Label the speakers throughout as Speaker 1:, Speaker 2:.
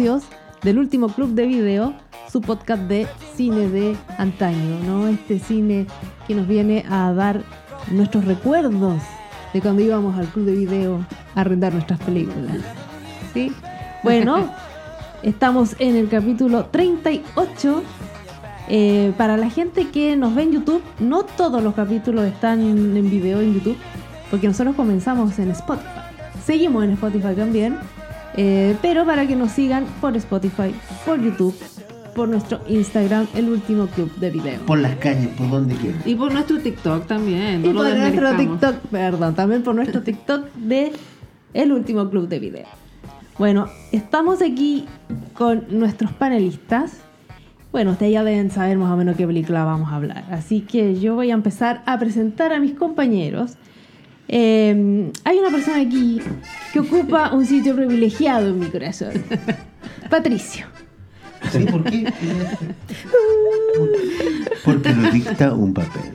Speaker 1: socios del último club de video, su podcast de cine de antaño, ¿no? Este cine que nos viene a dar nuestros recuerdos de cuando íbamos al club de video a arrendar nuestras películas. ¿Sí? Bueno, estamos en el capítulo 38. Eh, para la gente que nos ve en YouTube, no todos los capítulos están en video en YouTube, porque nosotros comenzamos en Spotify. Seguimos en Spotify también, eh, pero para que nos sigan por Spotify, por YouTube, por nuestro Instagram, el último club de video.
Speaker 2: Por las calles, por donde quieran.
Speaker 3: Y por nuestro TikTok también.
Speaker 1: Y
Speaker 3: no
Speaker 1: por nuestro. TikTok, perdón, también por nuestro TikTok de El Último Club de Video. Bueno, estamos aquí con nuestros panelistas. Bueno, ustedes ya deben saber más o menos qué película vamos a hablar. Así que yo voy a empezar a presentar a mis compañeros. Eh, hay una persona aquí que ocupa un sitio privilegiado en mi corazón. Patricio.
Speaker 2: ¿Sí? ¿Por qué? Porque lo dicta un papel.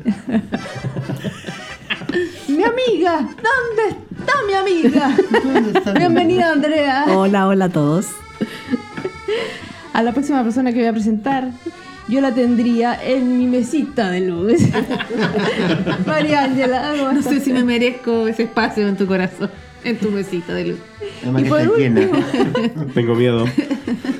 Speaker 1: Mi amiga, ¿dónde está mi amiga?
Speaker 2: ¿Dónde está mi
Speaker 1: Bienvenida, Andrea.
Speaker 4: Hola, hola a todos.
Speaker 1: A la próxima persona que voy a presentar, yo la tendría en mi mesita de luz. María Ángela, ¿cómo
Speaker 3: No sé si me merezco ese espacio en tu corazón, en tu mesita de luz.
Speaker 2: Además
Speaker 1: Y por
Speaker 2: llena.
Speaker 5: Tengo miedo.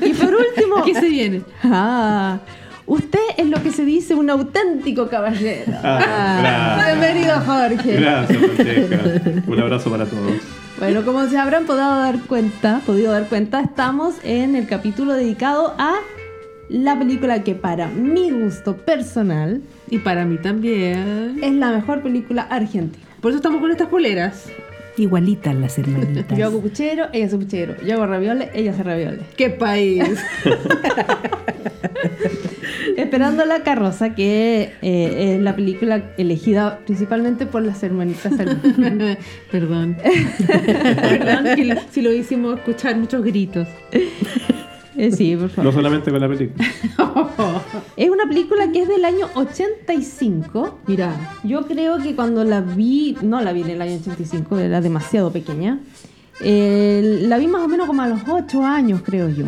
Speaker 1: Y por último,
Speaker 3: ¿Qué se viene?
Speaker 1: ah, usted es lo que se dice un auténtico caballero.
Speaker 5: Ah, gracias.
Speaker 1: Bienvenido, Jorge.
Speaker 5: Gracias, Francesca. Un abrazo para todos.
Speaker 1: Bueno, como se habrán podido dar cuenta, podido dar cuenta, estamos en el capítulo dedicado a la película que para mi gusto personal
Speaker 3: Y para mí también.
Speaker 1: es la mejor película argentina.
Speaker 3: Por eso estamos con estas poleras.
Speaker 4: Igualitas las hermanitas.
Speaker 1: Yo hago puchero, ella hace puchero. Yo hago ravioles, ella hace ravioles.
Speaker 3: ¡Qué país!
Speaker 1: Esperando la carroza, que eh, es la película elegida principalmente por las hermanitas.
Speaker 3: Perdón. Perdón que si lo hicimos escuchar muchos gritos.
Speaker 1: Eh, sí, por
Speaker 5: No
Speaker 1: favor.
Speaker 5: solamente con la película.
Speaker 1: Es una película que es del año 85.
Speaker 3: Mira,
Speaker 1: Yo creo que cuando la vi, no la vi en el año 85, era demasiado pequeña. Eh, la vi más o menos como a los 8 años, creo yo.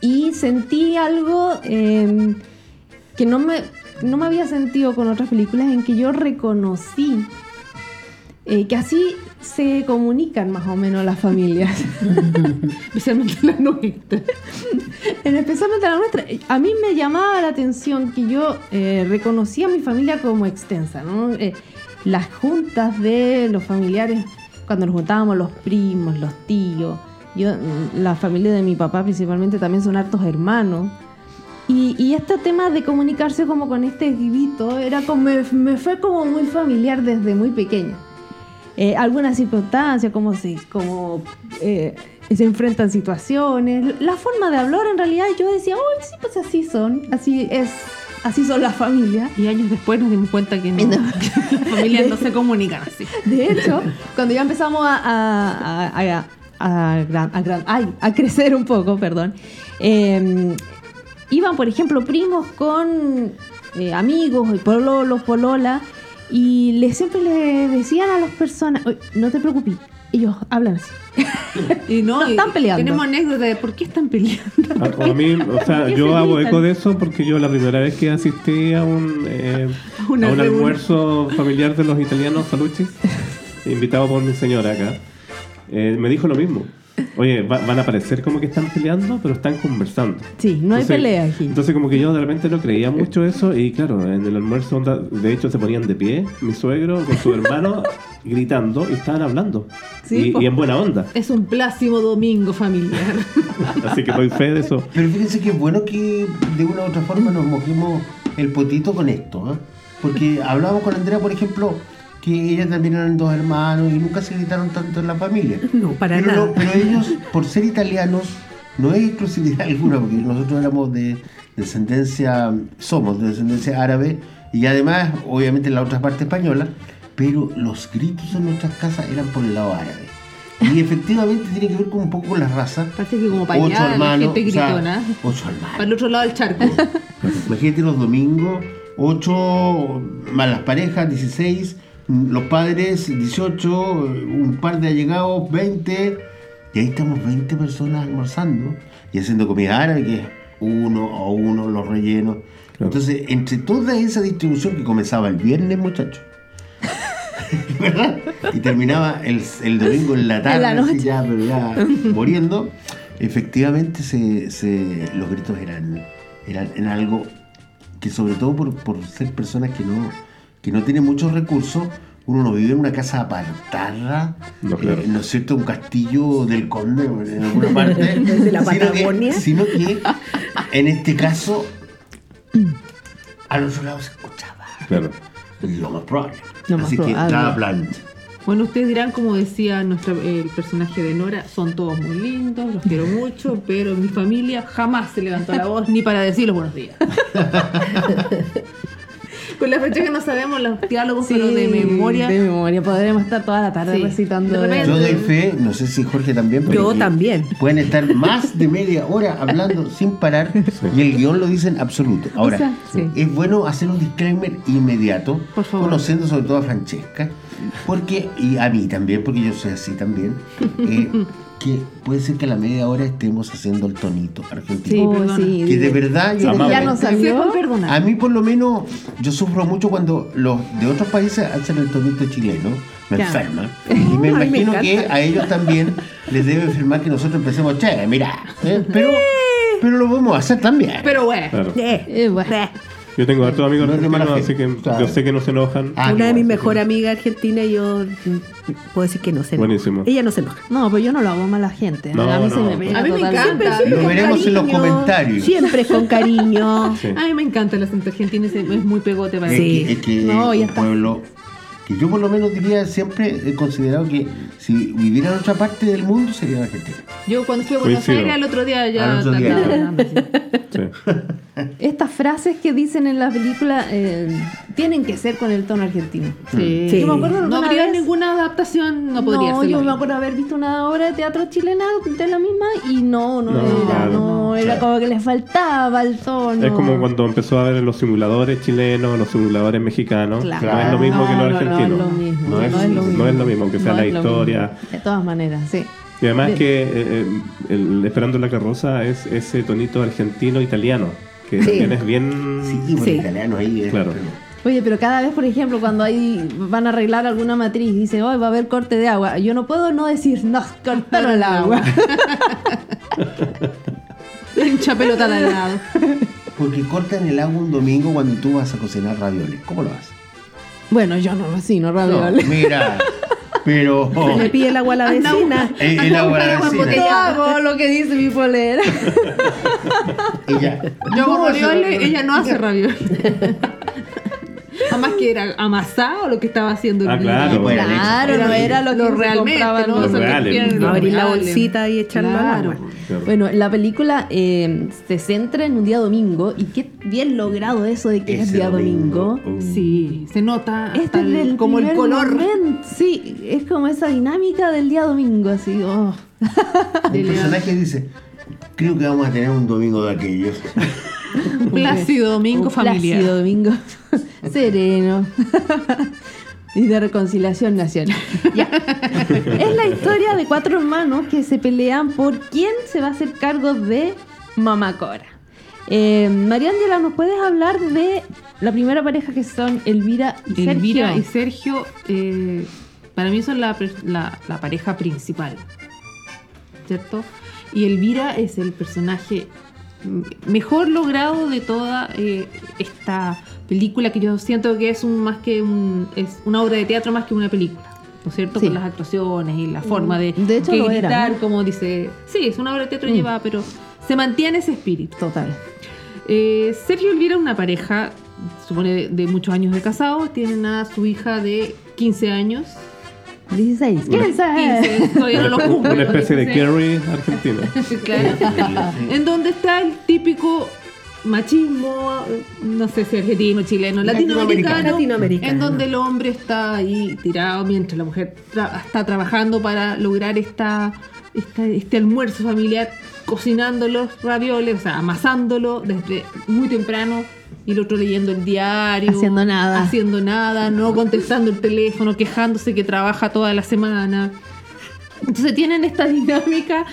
Speaker 1: Y sentí algo eh, que no me, no me había sentido con otras películas, en que yo reconocí eh, que así se comunican más o menos las familias.
Speaker 3: especialmente la nuestra.
Speaker 1: En especialmente la nuestra. A mí me llamaba la atención que yo eh, reconocía a mi familia como extensa, ¿no? Eh, las juntas de los familiares, cuando nos juntábamos los primos, los tíos, yo, mm, la familia de mi papá principalmente también son hartos hermanos. Y, y este tema de comunicarse como con este grito era como, me, me fue como muy familiar desde muy pequeña. Eh, algunas circunstancias, cómo se, cómo, eh, se enfrentan situaciones, la forma de hablar en realidad yo decía, uy, sí, pues así son, así es, así son las familias.
Speaker 3: Y años después nos dimos cuenta que no, que las familias no se comunican así.
Speaker 1: De hecho, cuando ya empezamos a, a, a, a- a gran- a gran- ay, a crecer un poco, perdón, eh, iban, por ejemplo, primos con eh, amigos, y pololos, polola, y le, siempre le decían a las personas, "Oye, no te preocupes, ellos hablan así.
Speaker 3: Y no,
Speaker 1: No
Speaker 3: y
Speaker 1: están peleando.
Speaker 3: Tenemos anécdotas de por qué están peleando.
Speaker 5: A, a mí, o sea,
Speaker 1: ¿Por qué
Speaker 5: yo
Speaker 1: se
Speaker 5: hago eco de eso porque yo la primera vez que asistí a un, eh,
Speaker 3: A
Speaker 5: un almuerzo familiar de los italianos Salucci, invitado por mi señora acá, eh, me dijo lo mismo. Oye, va- van a parecer como que están peleando, pero están conversando.
Speaker 1: Sí, no hay
Speaker 5: Entonces-
Speaker 1: pelea aquí.
Speaker 5: Entonces como que yo de repente no creía mucho eso y claro, en el almuerzo onda, de hecho se ponían de pie, mi suegro con su hermano gritando y estaban hablando.
Speaker 1: Sí,
Speaker 5: y,
Speaker 1: po.
Speaker 5: y en buena onda.
Speaker 3: Es un plácimo domingo familiar.
Speaker 5: Así que doy fe de eso.
Speaker 2: Pero fíjense que es bueno que de una u otra forma nos mojemos el potito con esto, ¿ah? Porque hablábamos con Andrea, por ejemplo, que ella también eran dos hermanos y nunca se gritaron tanto en la familia.
Speaker 4: No, para
Speaker 2: pero,
Speaker 4: nada.
Speaker 2: no- pero ellos, por ser italianos, no es exclusividad alguna, porque nosotros éramos de descendencia, somos de descendencia árabe y además, obviamente, en la otra parte española, pero los gritos en nuestras casas eran por el lado árabe. Y efectivamente tiene que ver con un poco con la raza.
Speaker 3: Parece que como para
Speaker 2: Ocho
Speaker 3: allá la
Speaker 2: hermanos, o sea, ocho hermanos.
Speaker 3: Para el otro lado del charco.
Speaker 2: Imagínate los domingos, ocho más las parejas, 16, los padres 18, un par de allegados 20, y ahí estamos 20 personas almorzando y haciendo comida árabe, que es uno a uno los rellenos. Entonces, entre toda esa distribución que comenzaba el viernes, muchachos, ¿verdad? Y terminaba el, el domingo en la tarde,
Speaker 1: la
Speaker 2: así
Speaker 1: noche.
Speaker 2: ya, pero ya muriendo, efectivamente se, se- los gritos eran, eran, eran algo que sobre todo por, por ser personas que no, que no tienen muchos recursos, uno no vive en una casa apartada,
Speaker 5: No, claro.
Speaker 2: eh, ¿no es cierto? Un castillo del conde en alguna parte.
Speaker 4: De la
Speaker 2: sino que-
Speaker 4: Patagonia.
Speaker 2: Sino que, en este caso, al otro lado se escuchaba.
Speaker 5: Claro.
Speaker 2: Lo más probable.
Speaker 1: Lo más
Speaker 2: Así que
Speaker 1: probable.
Speaker 2: estaba plan.
Speaker 3: Bueno, ustedes dirán, como decía nuestra, el personaje de Nora, son todos muy lindos, los quiero mucho, pero mi familia jamás se levantó la voz ni para decir los buenos días. Con la fecha que no sabemos los diálogos, pero de memoria.
Speaker 1: De memoria. Podremos estar toda la tarde
Speaker 3: Sí.
Speaker 1: recitando.
Speaker 3: De
Speaker 2: Yo doy fe, no sé si Jorge también, pero
Speaker 4: Yo también.
Speaker 2: Pueden estar más de media hora hablando sin parar y el guion lo dice en absoluto. Ahora,
Speaker 1: O sea, sí.
Speaker 2: es bueno hacer un disclaimer inmediato,
Speaker 3: Por favor.
Speaker 2: conociendo sobre todo a Francesca, porque, y a mí también, porque yo soy así también, eh, que puede ser que a la media hora estemos haciendo el tonito argentino.
Speaker 3: Sí,
Speaker 1: Oh, sí,
Speaker 2: que de verdad, yo
Speaker 1: ya no salió.
Speaker 2: A mí por lo menos yo sufro mucho cuando los de otros países hacen el tonito chileno, me
Speaker 3: Ya.
Speaker 2: enferma. Y me imagino que a ellos también les debe enfermar que nosotros empecemos, che, mira, ¿eh? pero, pero lo podemos hacer también.
Speaker 3: Pero bueno,
Speaker 5: Claro.
Speaker 4: Eh,
Speaker 1: Eh, bueno.
Speaker 5: Yo tengo hartos amigos
Speaker 2: No
Speaker 5: argentinos, así que
Speaker 2: Claro.
Speaker 5: yo sé que no se enojan.
Speaker 2: Ah,
Speaker 4: Una de mis
Speaker 2: sí.
Speaker 4: amigas argentinas, yo puedo decir que no se enoja.
Speaker 5: Buenísimo.
Speaker 4: Ella no se enoja.
Speaker 1: No, pues yo no lo hago mal a la gente.
Speaker 5: No,
Speaker 1: a mí se
Speaker 5: no.
Speaker 1: me pega
Speaker 3: A mí me
Speaker 1: totalmente.
Speaker 3: encanta.
Speaker 2: Lo veremos en los comentarios.
Speaker 4: Siempre con cariño.
Speaker 5: Sí.
Speaker 3: a mí me encanta el acento argentino, es, es muy pegote para mí.
Speaker 4: Sí.
Speaker 2: que, es que
Speaker 1: No,
Speaker 2: es
Speaker 1: ya
Speaker 2: un
Speaker 1: está.
Speaker 2: pueblo que yo por lo menos diría siempre he considerado que si viviera en otra parte del mundo sería la Argentina.
Speaker 3: Yo cuando fui a Buenos
Speaker 5: Coincido.
Speaker 3: Aires, al otro día ya
Speaker 2: otro día.
Speaker 5: Sí.
Speaker 1: Estas frases que dicen en la película eh, tienen que ser con el tono argentino.
Speaker 3: Sí.
Speaker 4: Sí.
Speaker 1: Yo me acuerdo
Speaker 3: No habría
Speaker 1: vez-
Speaker 3: ninguna adaptación, no podría
Speaker 1: no,
Speaker 3: ser.
Speaker 1: yo me acuerdo haber visto una obra de teatro chilena de la misma y no, no,
Speaker 5: No,
Speaker 1: era,
Speaker 5: claro.
Speaker 1: no, era
Speaker 2: Claro.
Speaker 1: como que le faltaba el tono.
Speaker 5: Es como cuando empezó a ver los simuladores chilenos, los simuladores mexicanos.
Speaker 1: Claro.
Speaker 5: No es lo mismo que
Speaker 1: No,
Speaker 5: los
Speaker 1: no, No, es lo mismo.
Speaker 2: No es-
Speaker 1: lo mismo.
Speaker 5: no es lo mismo, aunque sea
Speaker 1: No
Speaker 5: la historia.
Speaker 1: De todas maneras, sí.
Speaker 5: Y además
Speaker 1: Bien.
Speaker 5: que eh, eh, el Esperando la carroza es ese tonito argentino-italiano, que
Speaker 4: Sí.
Speaker 5: también es bien...
Speaker 2: Sí,
Speaker 4: Sí.
Speaker 2: italiano ahí. eh,
Speaker 5: Claro.
Speaker 1: Oye, pero cada vez, por ejemplo, cuando hay, van a arreglar alguna matriz y dice, hoy va a haber corte de agua, yo no puedo no decir, no, cortaron el agua.
Speaker 3: Hincha pelota al lado.
Speaker 2: Porque cortan el agua un domingo cuando tú vas a cocinar ravioles. ¿Cómo lo haces?
Speaker 1: Bueno, yo no cocino
Speaker 2: No,
Speaker 1: ravioles.
Speaker 2: mira, pero
Speaker 4: Se le pide el agua a la vecina.
Speaker 2: Eh, el agua a la vecina.
Speaker 1: No hago lo que dice mi polera.
Speaker 2: Ella,
Speaker 3: Yo hago
Speaker 2: ¿cómo hace
Speaker 3: ravioles,
Speaker 2: ravioles?
Speaker 3: ella no hace ravioles. Además que era amasado lo que estaba haciendo el
Speaker 5: Ah, claro.
Speaker 2: Bueno,
Speaker 1: Claro,
Speaker 2: leche.
Speaker 1: no era lo que
Speaker 3: Lo realmente,
Speaker 1: compraba,
Speaker 3: ¿no?
Speaker 1: ¿no?
Speaker 5: Reales.
Speaker 3: los
Speaker 4: Abrir la bolsita y echarlo al
Speaker 3: Claro.
Speaker 4: agua.
Speaker 5: Claro.
Speaker 1: Bueno, la película eh, se centra en un día domingo y qué bien logrado eso de que es día domingo.
Speaker 2: Uh,
Speaker 3: Sí, se nota hasta
Speaker 1: Este es
Speaker 3: el- como el color.
Speaker 1: momento. Sí, es como esa dinámica del día domingo, así. oh.
Speaker 2: El personaje dice, creo que vamos a tener un domingo de aquellos.
Speaker 3: Plácido domingo
Speaker 1: Un
Speaker 3: familiar.
Speaker 1: Plácido domingo sereno. y de reconciliación nacional. Ya. es la historia de cuatro hermanos que se pelean por quién se va a hacer cargo de Mamacora. Eh, María Ángela, ¿nos puedes hablar de la primera pareja que son Elvira y Sergio?
Speaker 3: Elvira y Sergio, eh, para mí son la, la- la pareja principal, ¿cierto? Y Elvira es el personaje mejor logrado de toda eh, esta película que yo siento que es un más que un, es una obra de teatro más que una película. ¿No es cierto?
Speaker 1: Sí.
Speaker 3: Con las actuaciones y la forma de,
Speaker 1: De hecho
Speaker 3: que
Speaker 1: lo era,
Speaker 3: gritar,
Speaker 1: ¿no?
Speaker 3: como dice. Sí, es una obra de teatro
Speaker 1: Mm.
Speaker 3: llevada, pero se mantiene ese espíritu.
Speaker 1: Total.
Speaker 3: Eh, Sergio y Elvira, una pareja, supone de, de muchos años de casados, tienen a su hija de 15 años.
Speaker 1: 16.
Speaker 5: Una-
Speaker 1: 15.
Speaker 3: 15, todavía no lo cumple.
Speaker 5: Una especie de
Speaker 3: 16.
Speaker 5: Kerry argentina.
Speaker 3: Claro. En donde está el típico machismo, no sé si argentino, chileno, latinoamericano,
Speaker 4: Latinoamericano.
Speaker 3: en donde el hombre está ahí tirado mientras la mujer tra- está trabajando para lograr esta, esta- este almuerzo familiar, cocinando los ravioles, o sea, amasándolo desde muy temprano, y el otro leyendo el diario.
Speaker 1: Haciendo nada.
Speaker 3: Haciendo nada, no contestando el teléfono, quejándose que trabaja toda la semana. Entonces tienen esta dinámica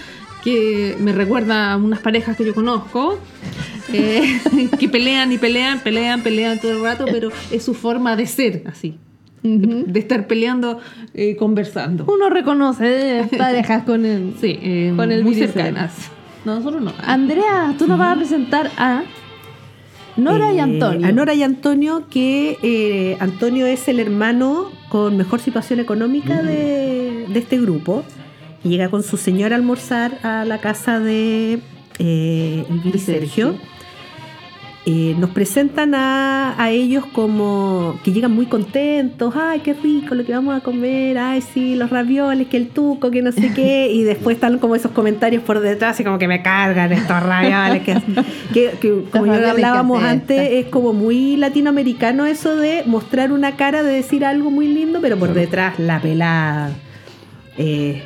Speaker 3: que me recuerda a unas parejas que yo conozco, eh, que pelean y pelean, pelean, pelean todo el rato, pero es su forma de ser así. De estar peleando, eh, conversando.
Speaker 1: Uno reconoce eh, parejas con el...
Speaker 3: Sí, eh,
Speaker 1: Con el
Speaker 3: muy cercanas. No, nosotros no.
Speaker 1: Andrea, tú nos vas a presentar a Nora y
Speaker 4: Eh,
Speaker 1: Antonio.
Speaker 4: A Nora y Antonio, que eh, Antonio es el hermano con mejor situación económica de, de este grupo. Y llega con su señora a almorzar a la casa de eh,
Speaker 3: Sergio.
Speaker 4: Eh, nos presentan a, a ellos como que llegan muy contentos, ay, qué rico lo que vamos a comer, ay, sí, los ravioles, que el tuco, que no sé qué, y después están como esos comentarios por detrás y como que me cargan estos ravioles, que, que- que como ya
Speaker 1: ravioles que
Speaker 4: hablábamos antes, es como muy latinoamericano eso de mostrar una cara, de decir algo muy lindo, pero por detrás la pelada. eh,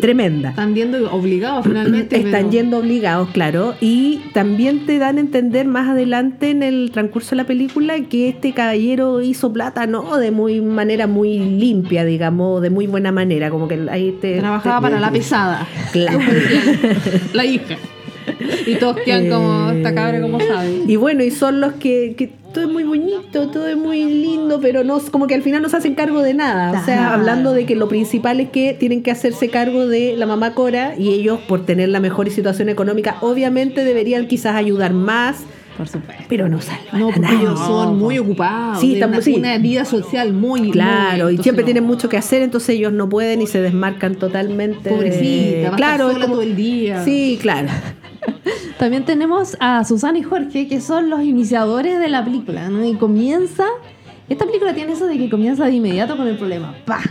Speaker 4: tremenda.
Speaker 3: Están yendo obligados finalmente.
Speaker 4: Están
Speaker 3: pero-
Speaker 4: yendo obligados, claro. Y también te dan a entender más adelante en el transcurso de la película que este caballero hizo plata, ¿no? De muy manera muy limpia, digamos, de muy buena manera. Como que ahí te.
Speaker 3: Trabajaba
Speaker 4: te-
Speaker 3: para la pesada.
Speaker 4: Claro.
Speaker 3: la hija. Y todos quedan como esta cabra, como sabe.
Speaker 4: Y bueno, y son los que, que todo es muy bonito, todo es muy lindo, pero no como que al final no se hacen cargo de nada. O sea, hablando de que lo principal es que tienen que hacerse cargo de la mamá Cora y ellos por tener la mejor situación económica, obviamente deberían quizás ayudar más,
Speaker 1: Por supuesto.
Speaker 4: pero no salvan
Speaker 3: No,
Speaker 4: a
Speaker 3: porque ellos son muy ocupados.
Speaker 4: Sí,
Speaker 3: de
Speaker 4: estamos-
Speaker 3: una,
Speaker 4: sí.
Speaker 3: una vida social muy.
Speaker 4: Claro,
Speaker 3: muy-
Speaker 4: y siempre
Speaker 3: no.
Speaker 4: tienen mucho que hacer, entonces ellos no pueden y se desmarcan totalmente. de-
Speaker 3: Pobrecita, a
Speaker 4: claro, como-
Speaker 3: todo el día.
Speaker 4: Sí, claro.
Speaker 1: También tenemos a Susana y Jorge, que son los iniciadores de la película. Y comienza. Esta película tiene eso de que comienza de inmediato con el problema. ¡Pah!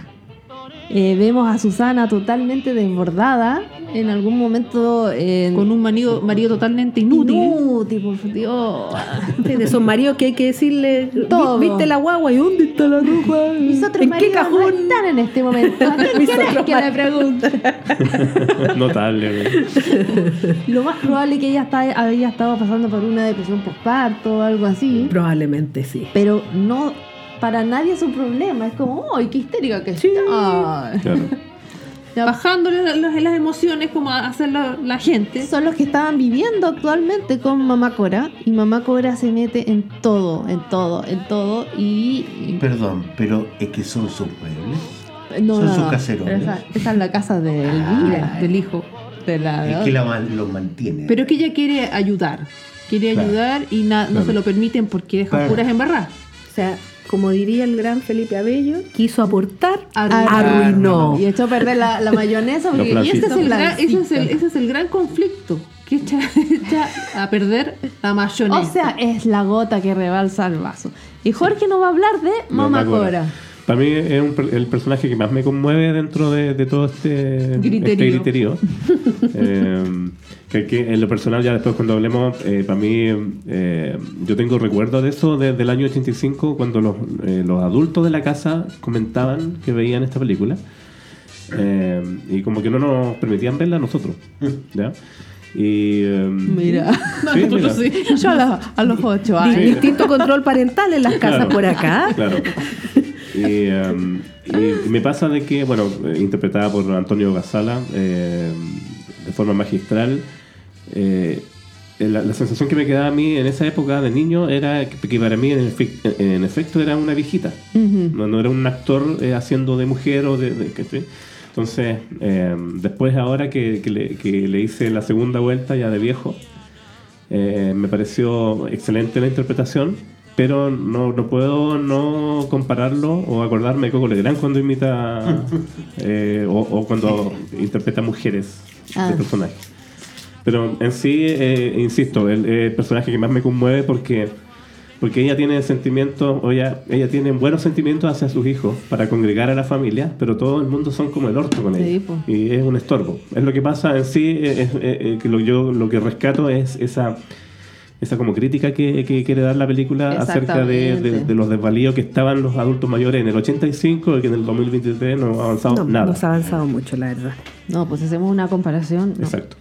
Speaker 1: Eh, vemos a Susana totalmente desbordada. En algún momento. eh,
Speaker 3: Con un marido, marido totalmente inútil.
Speaker 1: Inútil, por Dios.
Speaker 4: De esos maridos que hay que decirle,
Speaker 1: Todo.
Speaker 4: "Vi- ¿viste la guagua? ¿Y dónde está la ropa?
Speaker 1: Mis otros
Speaker 4: ¿En qué
Speaker 1: maridos no
Speaker 4: cajón?
Speaker 1: están en este momento. ¿A quién
Speaker 4: otros
Speaker 1: que pregunte?
Speaker 5: Notable.
Speaker 1: Lo más probable es que ella está, había estado pasando por una depresión postparto o algo así.
Speaker 4: Probablemente sí.
Speaker 1: Pero no, para nadie es un problema. Es como, ¡ay, qué histérica que está!
Speaker 5: Claro.
Speaker 1: Ya,
Speaker 3: Bajándole la- las, las emociones como hace la, la gente.
Speaker 1: Son los que estaban viviendo actualmente con Mamá Cora. Y Mamá Cora se mete en todo, en todo, en todo. Y. y-
Speaker 2: Perdón, pero es que son sus muebles.
Speaker 1: no,
Speaker 2: son
Speaker 1: no,
Speaker 2: sus
Speaker 1: no.
Speaker 2: caserones.
Speaker 1: Esa, esa es la casa de Elvira,
Speaker 3: del hijo.
Speaker 1: de la.
Speaker 2: Es que la, man- los mantiene.
Speaker 3: Pero es que ella quiere ayudar. Quiere
Speaker 2: Claro.
Speaker 3: ayudar y na- no
Speaker 2: Claro.
Speaker 3: se lo permiten porque dejan puras embarradas.
Speaker 4: O sea, como diría el gran Felipe Abello, quiso aportar,
Speaker 3: Arruinó.
Speaker 4: arruinó.
Speaker 1: Y echó a perder la, la mayonesa. porque-
Speaker 3: Y ese es, el gran, ese, es el,
Speaker 1: flancitos.
Speaker 3: ese es el gran conflicto. Que echa, echa a perder la mayonesa.
Speaker 1: O sea, es la gota que rebalsa el vaso. Y Jorge nos va a hablar de Mamá
Speaker 5: Mamá Cora. Para mí es un el personaje que más me conmueve dentro de, de todo este
Speaker 3: Griterío.
Speaker 5: este griterío. Eh, que, que en lo personal, ya después cuando hablemos, eh, para mí, eh, yo tengo recuerdos de eso desde el año 85, cuando los, eh, los adultos de la casa comentaban que veían esta película. Eh, y como que no nos permitían verla a nosotros. ¿ya? Y, eh,
Speaker 1: Mira.
Speaker 5: sí, mira.
Speaker 1: Yo a, los- a los ocho años.
Speaker 4: Distinto control parental en las casas
Speaker 5: Claro.
Speaker 4: por acá.
Speaker 5: Claro. Y, um, y me pasa de que, bueno, interpretada por Antonio Gasala eh, forma magistral, eh, la, la sensación que me quedaba a mí en esa época de niño era que, que para mí en, efe- en efecto era una viejita. No, no era un actor eh, haciendo de mujer o de... de-. Entonces, eh, después ahora que, que le, que le hice la segunda vuelta ya de viejo, eh, me pareció excelente la interpretación, pero no, no puedo no compararlo o acordarme de Coco Legrand cuando imita eh, o, o cuando interpreta mujeres
Speaker 1: Ah.
Speaker 5: Pero en sí, eh, insisto, el, el personaje que más me conmueve porque porque ella tiene sentimientos, o ella, ella tiene buenos sentimientos hacia sus hijos para congregar a la familia, pero todo el mundo son como el orto con ella. Y es un estorbo. Es lo que pasa en sí, es, es- es que lo, yo lo que rescato es esa esa como crítica que, que quiere dar la película acerca de, de- de los desvalíos que estaban los adultos mayores en el 85 y que en el 2023 no ha avanzado
Speaker 4: No,
Speaker 5: nada.
Speaker 4: no se ha avanzado mucho, la verdad.
Speaker 1: No, pues hacemos una comparación. no.
Speaker 5: Exacto.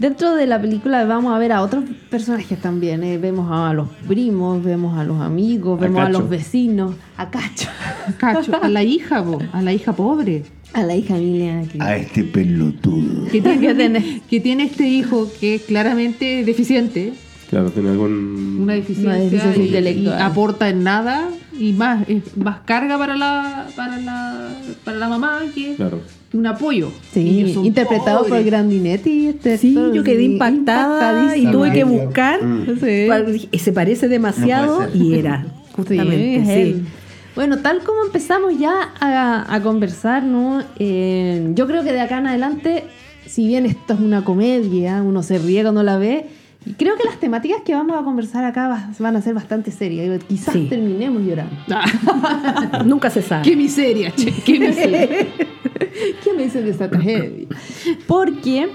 Speaker 1: Dentro de la película vamos a ver a otros personajes también. eh. Vemos a los primos, vemos a los amigos,
Speaker 5: A
Speaker 1: vemos a, los vecinos, a Cacho,
Speaker 3: Cacho, a la hija, po, a la hija pobre.
Speaker 1: a la hija Emilia.
Speaker 2: A este pelotudo.
Speaker 3: Que tiene, que tiene este hijo que es claramente deficiente,
Speaker 5: Claro, tiene algún.
Speaker 3: una deficiencia,
Speaker 1: Una deficiencia
Speaker 3: y-
Speaker 1: intelectual.
Speaker 3: y aporta en nada y más, es más carga para la, para la, para la mamá que
Speaker 5: Claro.
Speaker 3: un apoyo.
Speaker 1: Sí, interpretado por
Speaker 3: pobres.
Speaker 1: Grandinetti. Este
Speaker 4: Sí,
Speaker 1: actor
Speaker 4: yo quedé impactada y tuve que
Speaker 2: Mm.
Speaker 4: buscar.
Speaker 1: Sí.
Speaker 4: dije, Se parece demasiado
Speaker 2: No
Speaker 4: y era,
Speaker 1: Sí,
Speaker 4: justamente,
Speaker 1: es
Speaker 4: sí.
Speaker 1: él. Bueno, tal como empezamos ya a, a conversar, ¿no? Eh, yo creo que de acá en adelante, si bien esto es una comedia, uno se ríe cuando la ve, y creo que las temáticas que vamos a conversar acá va- van a ser bastante serias. Quizás
Speaker 4: Sí.
Speaker 1: terminemos llorando.
Speaker 4: Nunca se sabe.
Speaker 3: Qué miseria, che, qué miseria.
Speaker 1: ¿Qué me dice de esta tragedia? Porque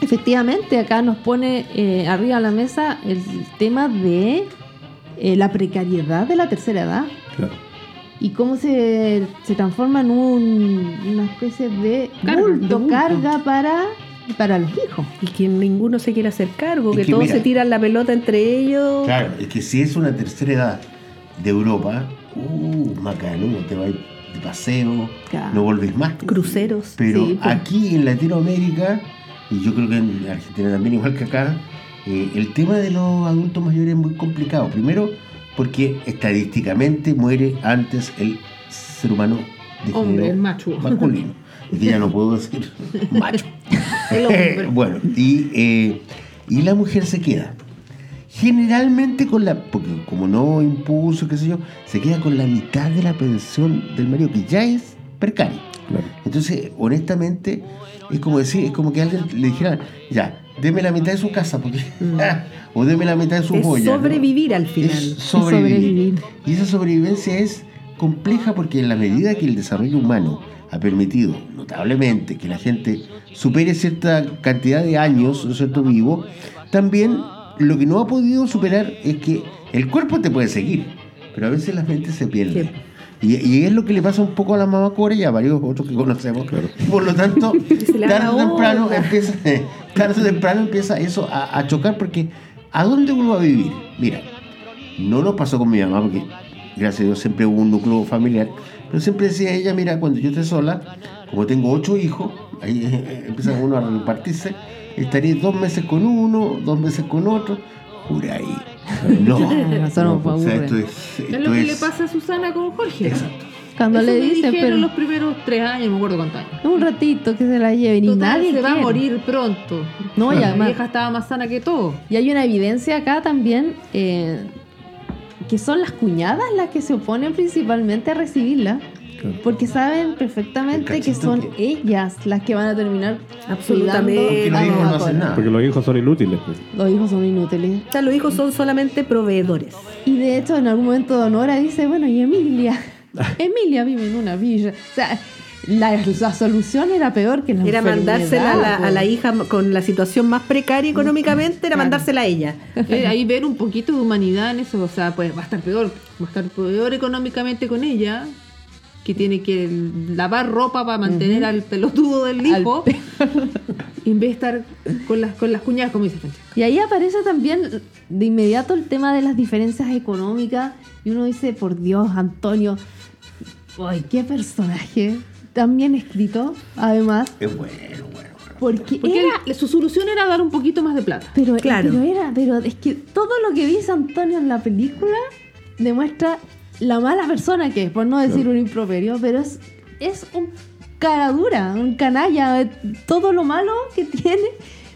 Speaker 1: efectivamente acá nos pone eh, arriba de la mesa el tema de eh, la precariedad de la tercera edad.
Speaker 5: Claro.
Speaker 1: y cómo se, se transforma en un- una especie de
Speaker 3: Carga,
Speaker 1: bulto,
Speaker 3: de bulto.
Speaker 1: carga para, para los hijos.
Speaker 4: Y que ninguno se quiere hacer cargo,
Speaker 2: Es
Speaker 4: que,
Speaker 2: que
Speaker 4: todos
Speaker 2: mira.
Speaker 4: se tiran la pelota entre ellos.
Speaker 2: Claro, es que si es una tercera edad de Europa, uh, macano, te vas de paseo,
Speaker 1: Claro.
Speaker 2: no volvés más.
Speaker 4: Cruceros.
Speaker 2: Pero
Speaker 1: Sí, pues.
Speaker 2: aquí en Latinoamérica, y yo creo que en Argentina también, igual que acá, eh, el tema de los adultos mayores es muy complicado. Primero, porque estadísticamente muere antes el ser humano de
Speaker 3: Hombre, macho.
Speaker 2: masculino. Es que ya no puedo decir macho.
Speaker 3: El hombre.
Speaker 2: bueno, y, eh, y la mujer se queda. Generalmente con la, porque como no impuso, qué sé yo, se queda con la mitad de la pensión del marido, que ya es precaria.
Speaker 5: Claro.
Speaker 2: Entonces, honestamente, es como decir, es como que alguien le dijera, ya, deme la mitad de su casa, porque, o deme la mitad de su
Speaker 4: Es
Speaker 2: joya. ¿no?
Speaker 4: sobrevivir al final.
Speaker 2: Es sobrevivir.
Speaker 1: sobrevivir.
Speaker 2: Y esa sobrevivencia es compleja porque en la medida que el desarrollo humano ha permitido notablemente que la gente supere cierta cantidad de años, ¿no es cierto?, vivo, también lo que no ha podido superar es que el cuerpo te puede seguir, pero a veces la mente se pierde.
Speaker 4: Sí.
Speaker 2: Y, y es lo que le pasa un poco a la mamá Core y a varios otros que conocemos. Por lo tanto, tarde o temprano empieza, tarde o temprano empieza eso a, a chocar porque ¿a dónde uno va a vivir? Mira, no nos pasó con mi mamá porque gracias a Dios siempre hubo un núcleo familiar, pero siempre decía ella, mira, cuando yo esté sola, como tengo ocho hijos, ahí eh, empieza uno a repartirse, estaré dos meses con uno, dos meses con otro, jura ahí. No,
Speaker 1: Eso no
Speaker 2: o sea, esto es,
Speaker 3: Es
Speaker 2: esto
Speaker 3: lo que
Speaker 2: es-
Speaker 3: le pasa a Susana con Jorge.
Speaker 1: Cuando
Speaker 3: Eso
Speaker 1: le dicen, pero
Speaker 3: los primeros tres años, no me acuerdo cuántos años.
Speaker 1: un ratito que se la lleven y
Speaker 3: Total,
Speaker 1: nadie
Speaker 3: se va a
Speaker 1: quiere.
Speaker 3: morir pronto.
Speaker 1: No, y
Speaker 3: la
Speaker 1: además-
Speaker 3: vieja estaba más sana que todo.
Speaker 1: Y hay una evidencia acá también eh, que son las cuñadas las que se oponen principalmente a recibirla.
Speaker 5: Claro.
Speaker 1: Porque saben perfectamente que son
Speaker 2: que-
Speaker 1: ellas las que van a terminar
Speaker 4: Absolutamente.
Speaker 2: Porque los
Speaker 1: a
Speaker 2: hijos no
Speaker 1: Cora.
Speaker 2: nada.
Speaker 5: Porque los hijos son inútiles. pues.
Speaker 1: Los hijos son inútiles.
Speaker 4: O sea, los hijos son solamente proveedores.
Speaker 1: Y de hecho, en algún momento Donora dice, bueno, ¿y Emilia? Emilia vive en una villa. O sea, la, la solución era peor que la
Speaker 4: Era mandársela a la, a la
Speaker 1: pues.
Speaker 4: hija con la situación más precaria económicamente, era mandársela a ella.
Speaker 3: Eh, ahí ver un poquito de humanidad en eso, o sea, pues va a estar peor, va a estar peor económicamente con ella, que tiene que lavar ropa para mantener al pelotudo del hijo, en vez de estar con las, con las cuñadas, como dice Francesca.
Speaker 1: Y ahí aparece también de inmediato el tema de las diferencias económicas. Y uno dice, por Dios, Antonio, ay, qué personaje. También escrito, además.
Speaker 2: Es bueno, bueno, bueno.
Speaker 1: Porque,
Speaker 3: Porque
Speaker 1: era.
Speaker 3: él- su solución era dar un poquito más de plata.
Speaker 1: Pero,
Speaker 4: Claro.
Speaker 1: pero era, pero es que todo lo que dice Antonio en la película demuestra la mala persona que es, por no decir un improperio, pero es, es un cara dura, un canalla, eh, todo lo malo que tiene,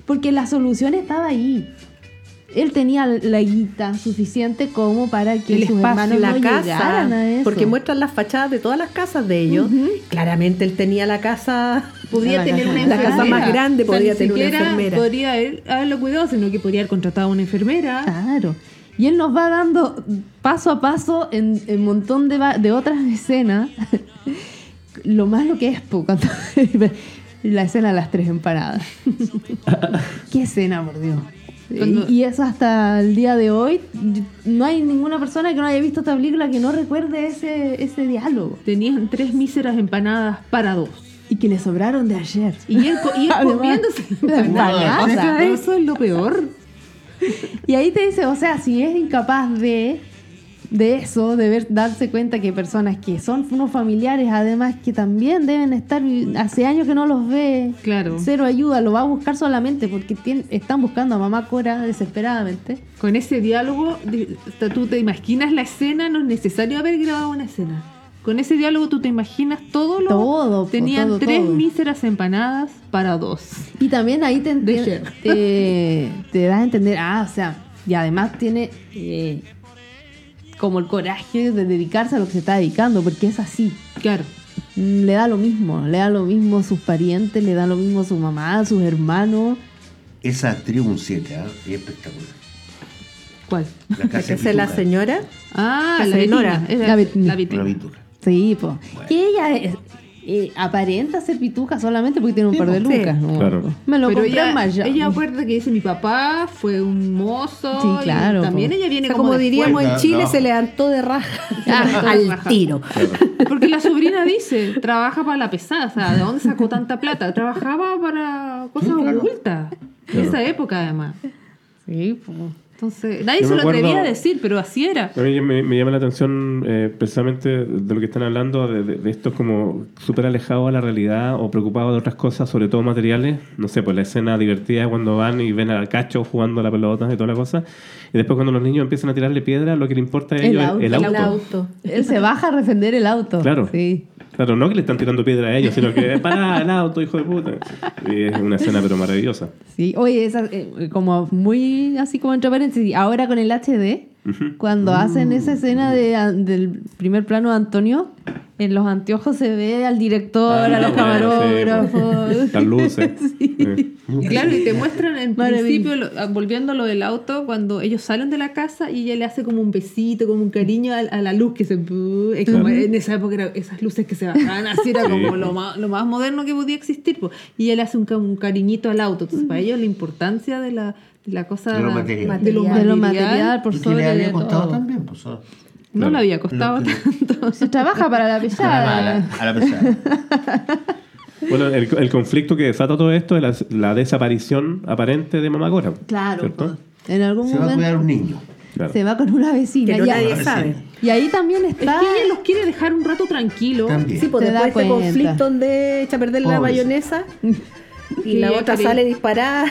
Speaker 1: porque la solución estaba ahí. Él tenía la guita suficiente como para que
Speaker 3: El
Speaker 1: sus
Speaker 3: espacio,
Speaker 1: hermanos
Speaker 4: la
Speaker 1: no
Speaker 4: casa,
Speaker 1: llegaran a eso.
Speaker 4: porque muestran las fachadas de todas las casas de ellos. Claramente él tenía la casa,
Speaker 3: Podría
Speaker 1: La
Speaker 3: tener
Speaker 1: casa-
Speaker 3: una
Speaker 1: la
Speaker 3: enfermera.
Speaker 1: casa
Speaker 4: más grande
Speaker 3: O sea,
Speaker 4: podría tener una enfermera.
Speaker 3: Podría haber- haberlo cuidado, sino que podría haber contratado a una enfermera.
Speaker 1: Claro. Y él nos va dando paso a paso en un montón de, otras escenas lo malo que es po, cuando- la escena de las tres empanadas. Qué escena, por Dios.
Speaker 3: Cuando-
Speaker 1: Y, eso hasta el día de hoy, no hay ninguna persona que no haya visto esta película que no recuerde ese, ese diálogo.
Speaker 3: Tenían tres míseras empanadas para dos.
Speaker 1: Y que le sobraron de ayer.
Speaker 3: Y él, y él comiéndose
Speaker 1: la
Speaker 3: la
Speaker 1: empanada.
Speaker 3: O sea, eso es lo peor.
Speaker 1: Y ahí te dice, o sea, si es incapaz de, de eso, de ver, darse cuenta que personas que son unos familiares, además que también deben estar, hace años que no los ve,
Speaker 3: Claro.
Speaker 1: cero ayuda, lo va a buscar solamente porque están buscando a mamá Cora desesperadamente.
Speaker 3: Con ese diálogo, tú te imaginas la escena, no es necesario haber grabado una escena. Con ese diálogo tú te imaginas todo lo...
Speaker 1: Todo,
Speaker 3: Tenían
Speaker 1: todo,
Speaker 3: tres
Speaker 1: todo.
Speaker 3: míseras empanadas para dos.
Speaker 1: Y también ahí te, te, te das a entender, ah, o sea, y además tiene eh, como el coraje de dedicarse a lo que se está dedicando, porque es así.
Speaker 3: Claro.
Speaker 1: Mm, Le da lo mismo, le da lo mismo a sus parientes, le da lo mismo a su mamá, a sus hermanos.
Speaker 2: Esa actriz un 7, ¿ah? es espectacular.
Speaker 3: ¿Cuál?
Speaker 2: La casa
Speaker 4: que
Speaker 2: de
Speaker 4: es la señora.
Speaker 3: Ah,
Speaker 4: La
Speaker 3: la
Speaker 4: señora.
Speaker 1: La.
Speaker 3: La.
Speaker 1: Sí, pues. Que ella es- eh, aparenta ser pituca solamente porque tiene un
Speaker 2: Sí,
Speaker 1: par de
Speaker 4: po. Sí.
Speaker 1: lucas. ¿no?
Speaker 5: Claro.
Speaker 1: Me lo
Speaker 3: Pero ella,
Speaker 1: en Maya.
Speaker 3: ella acuerda que dice mi papá fue un mozo.
Speaker 1: Sí,
Speaker 3: y
Speaker 1: claro,
Speaker 3: también ella
Speaker 4: O
Speaker 3: viene
Speaker 4: sea,
Speaker 3: como,
Speaker 4: como diríamos en Chile,
Speaker 2: no.
Speaker 4: se levantó de raja
Speaker 3: Ah, de
Speaker 4: al
Speaker 3: raja.
Speaker 4: tiro.
Speaker 3: Porque la sobrina dice, trabaja para la pesada. O sea, ¿de dónde sacó tanta plata? Trabajaba para cosas
Speaker 2: Sí, claro.
Speaker 3: ocultas. En
Speaker 5: Claro.
Speaker 3: esa época, además.
Speaker 1: Sí, po.
Speaker 3: Entonces, nadie
Speaker 5: Yo
Speaker 3: se lo
Speaker 5: acuerdo-
Speaker 3: atrevía a decir, pero así era.
Speaker 5: A mí me, me llama la atención eh, precisamente de lo que están hablando, de, de, de estos como súper alejados a la realidad o preocupados de otras cosas, sobre todo materiales. No sé, pues la escena divertida cuando van y ven al cacho jugando a la pelota y toda la cosa. Y después cuando los niños empiezan a tirarle piedra, lo que le importa a
Speaker 1: El
Speaker 5: ellos
Speaker 1: auto.
Speaker 5: es el auto.
Speaker 4: El auto.
Speaker 1: Él se baja a defender el auto.
Speaker 5: Claro.
Speaker 1: Sí.
Speaker 5: Claro, no que le están tirando piedra a ellos, sino que para el auto, hijo de puta. Y es una escena pero maravillosa.
Speaker 1: Sí, oye, esa, eh, como muy así como entre paréntesis, ahora con el HD, Cuando hacen esa escena de, del primer plano de Antonio, en los anteojos se ve al director,
Speaker 5: Ah,
Speaker 1: a los
Speaker 5: bueno,
Speaker 1: camarógrafos.
Speaker 5: sí, Las luces.
Speaker 1: Sí.
Speaker 5: Eh.
Speaker 3: Claro, y te muestran en principio, lo- ah, volviendo a lo del auto, cuando ellos salen de la casa y ella le hace como un besito, como un cariño a, a la luz que se... es como en esa época esas luces que se bajaban así, era
Speaker 5: Sí.
Speaker 3: como lo más, lo más moderno que podía existir. po. Y ella le hace un, ca- un cariñito al auto. Entonces, para ellos la importancia de la, la cosa...
Speaker 2: De lo material.
Speaker 3: de lo
Speaker 1: de lo
Speaker 3: material,
Speaker 1: por
Speaker 2: Y que
Speaker 1: sobre
Speaker 2: le había
Speaker 1: de
Speaker 2: costado
Speaker 1: todo.
Speaker 2: también, pues. ¿no?
Speaker 3: No
Speaker 5: Claro.
Speaker 3: le había costado
Speaker 2: que-
Speaker 3: tanto.
Speaker 1: Se trabaja para la
Speaker 2: A la,
Speaker 1: pesada.
Speaker 2: a la pesada.
Speaker 5: Bueno, el, el conflicto que desata todo esto es la, la desaparición aparente de Mamá Cora.
Speaker 1: Claro,
Speaker 5: ¿cierto?
Speaker 1: po. en algún
Speaker 2: Se va a cuidar un niño.
Speaker 5: Claro.
Speaker 1: se va con una vecina.
Speaker 4: Que no
Speaker 1: y,
Speaker 4: nadie
Speaker 1: ahí,
Speaker 4: sabe.
Speaker 1: y ahí también
Speaker 3: Es
Speaker 1: está...
Speaker 3: que ella los quiere dejar un rato tranquilo.
Speaker 2: También.
Speaker 4: Sí, pues después este
Speaker 1: cuenta.
Speaker 4: conflicto donde echa a perder la mayonesa y la otra sale disparada,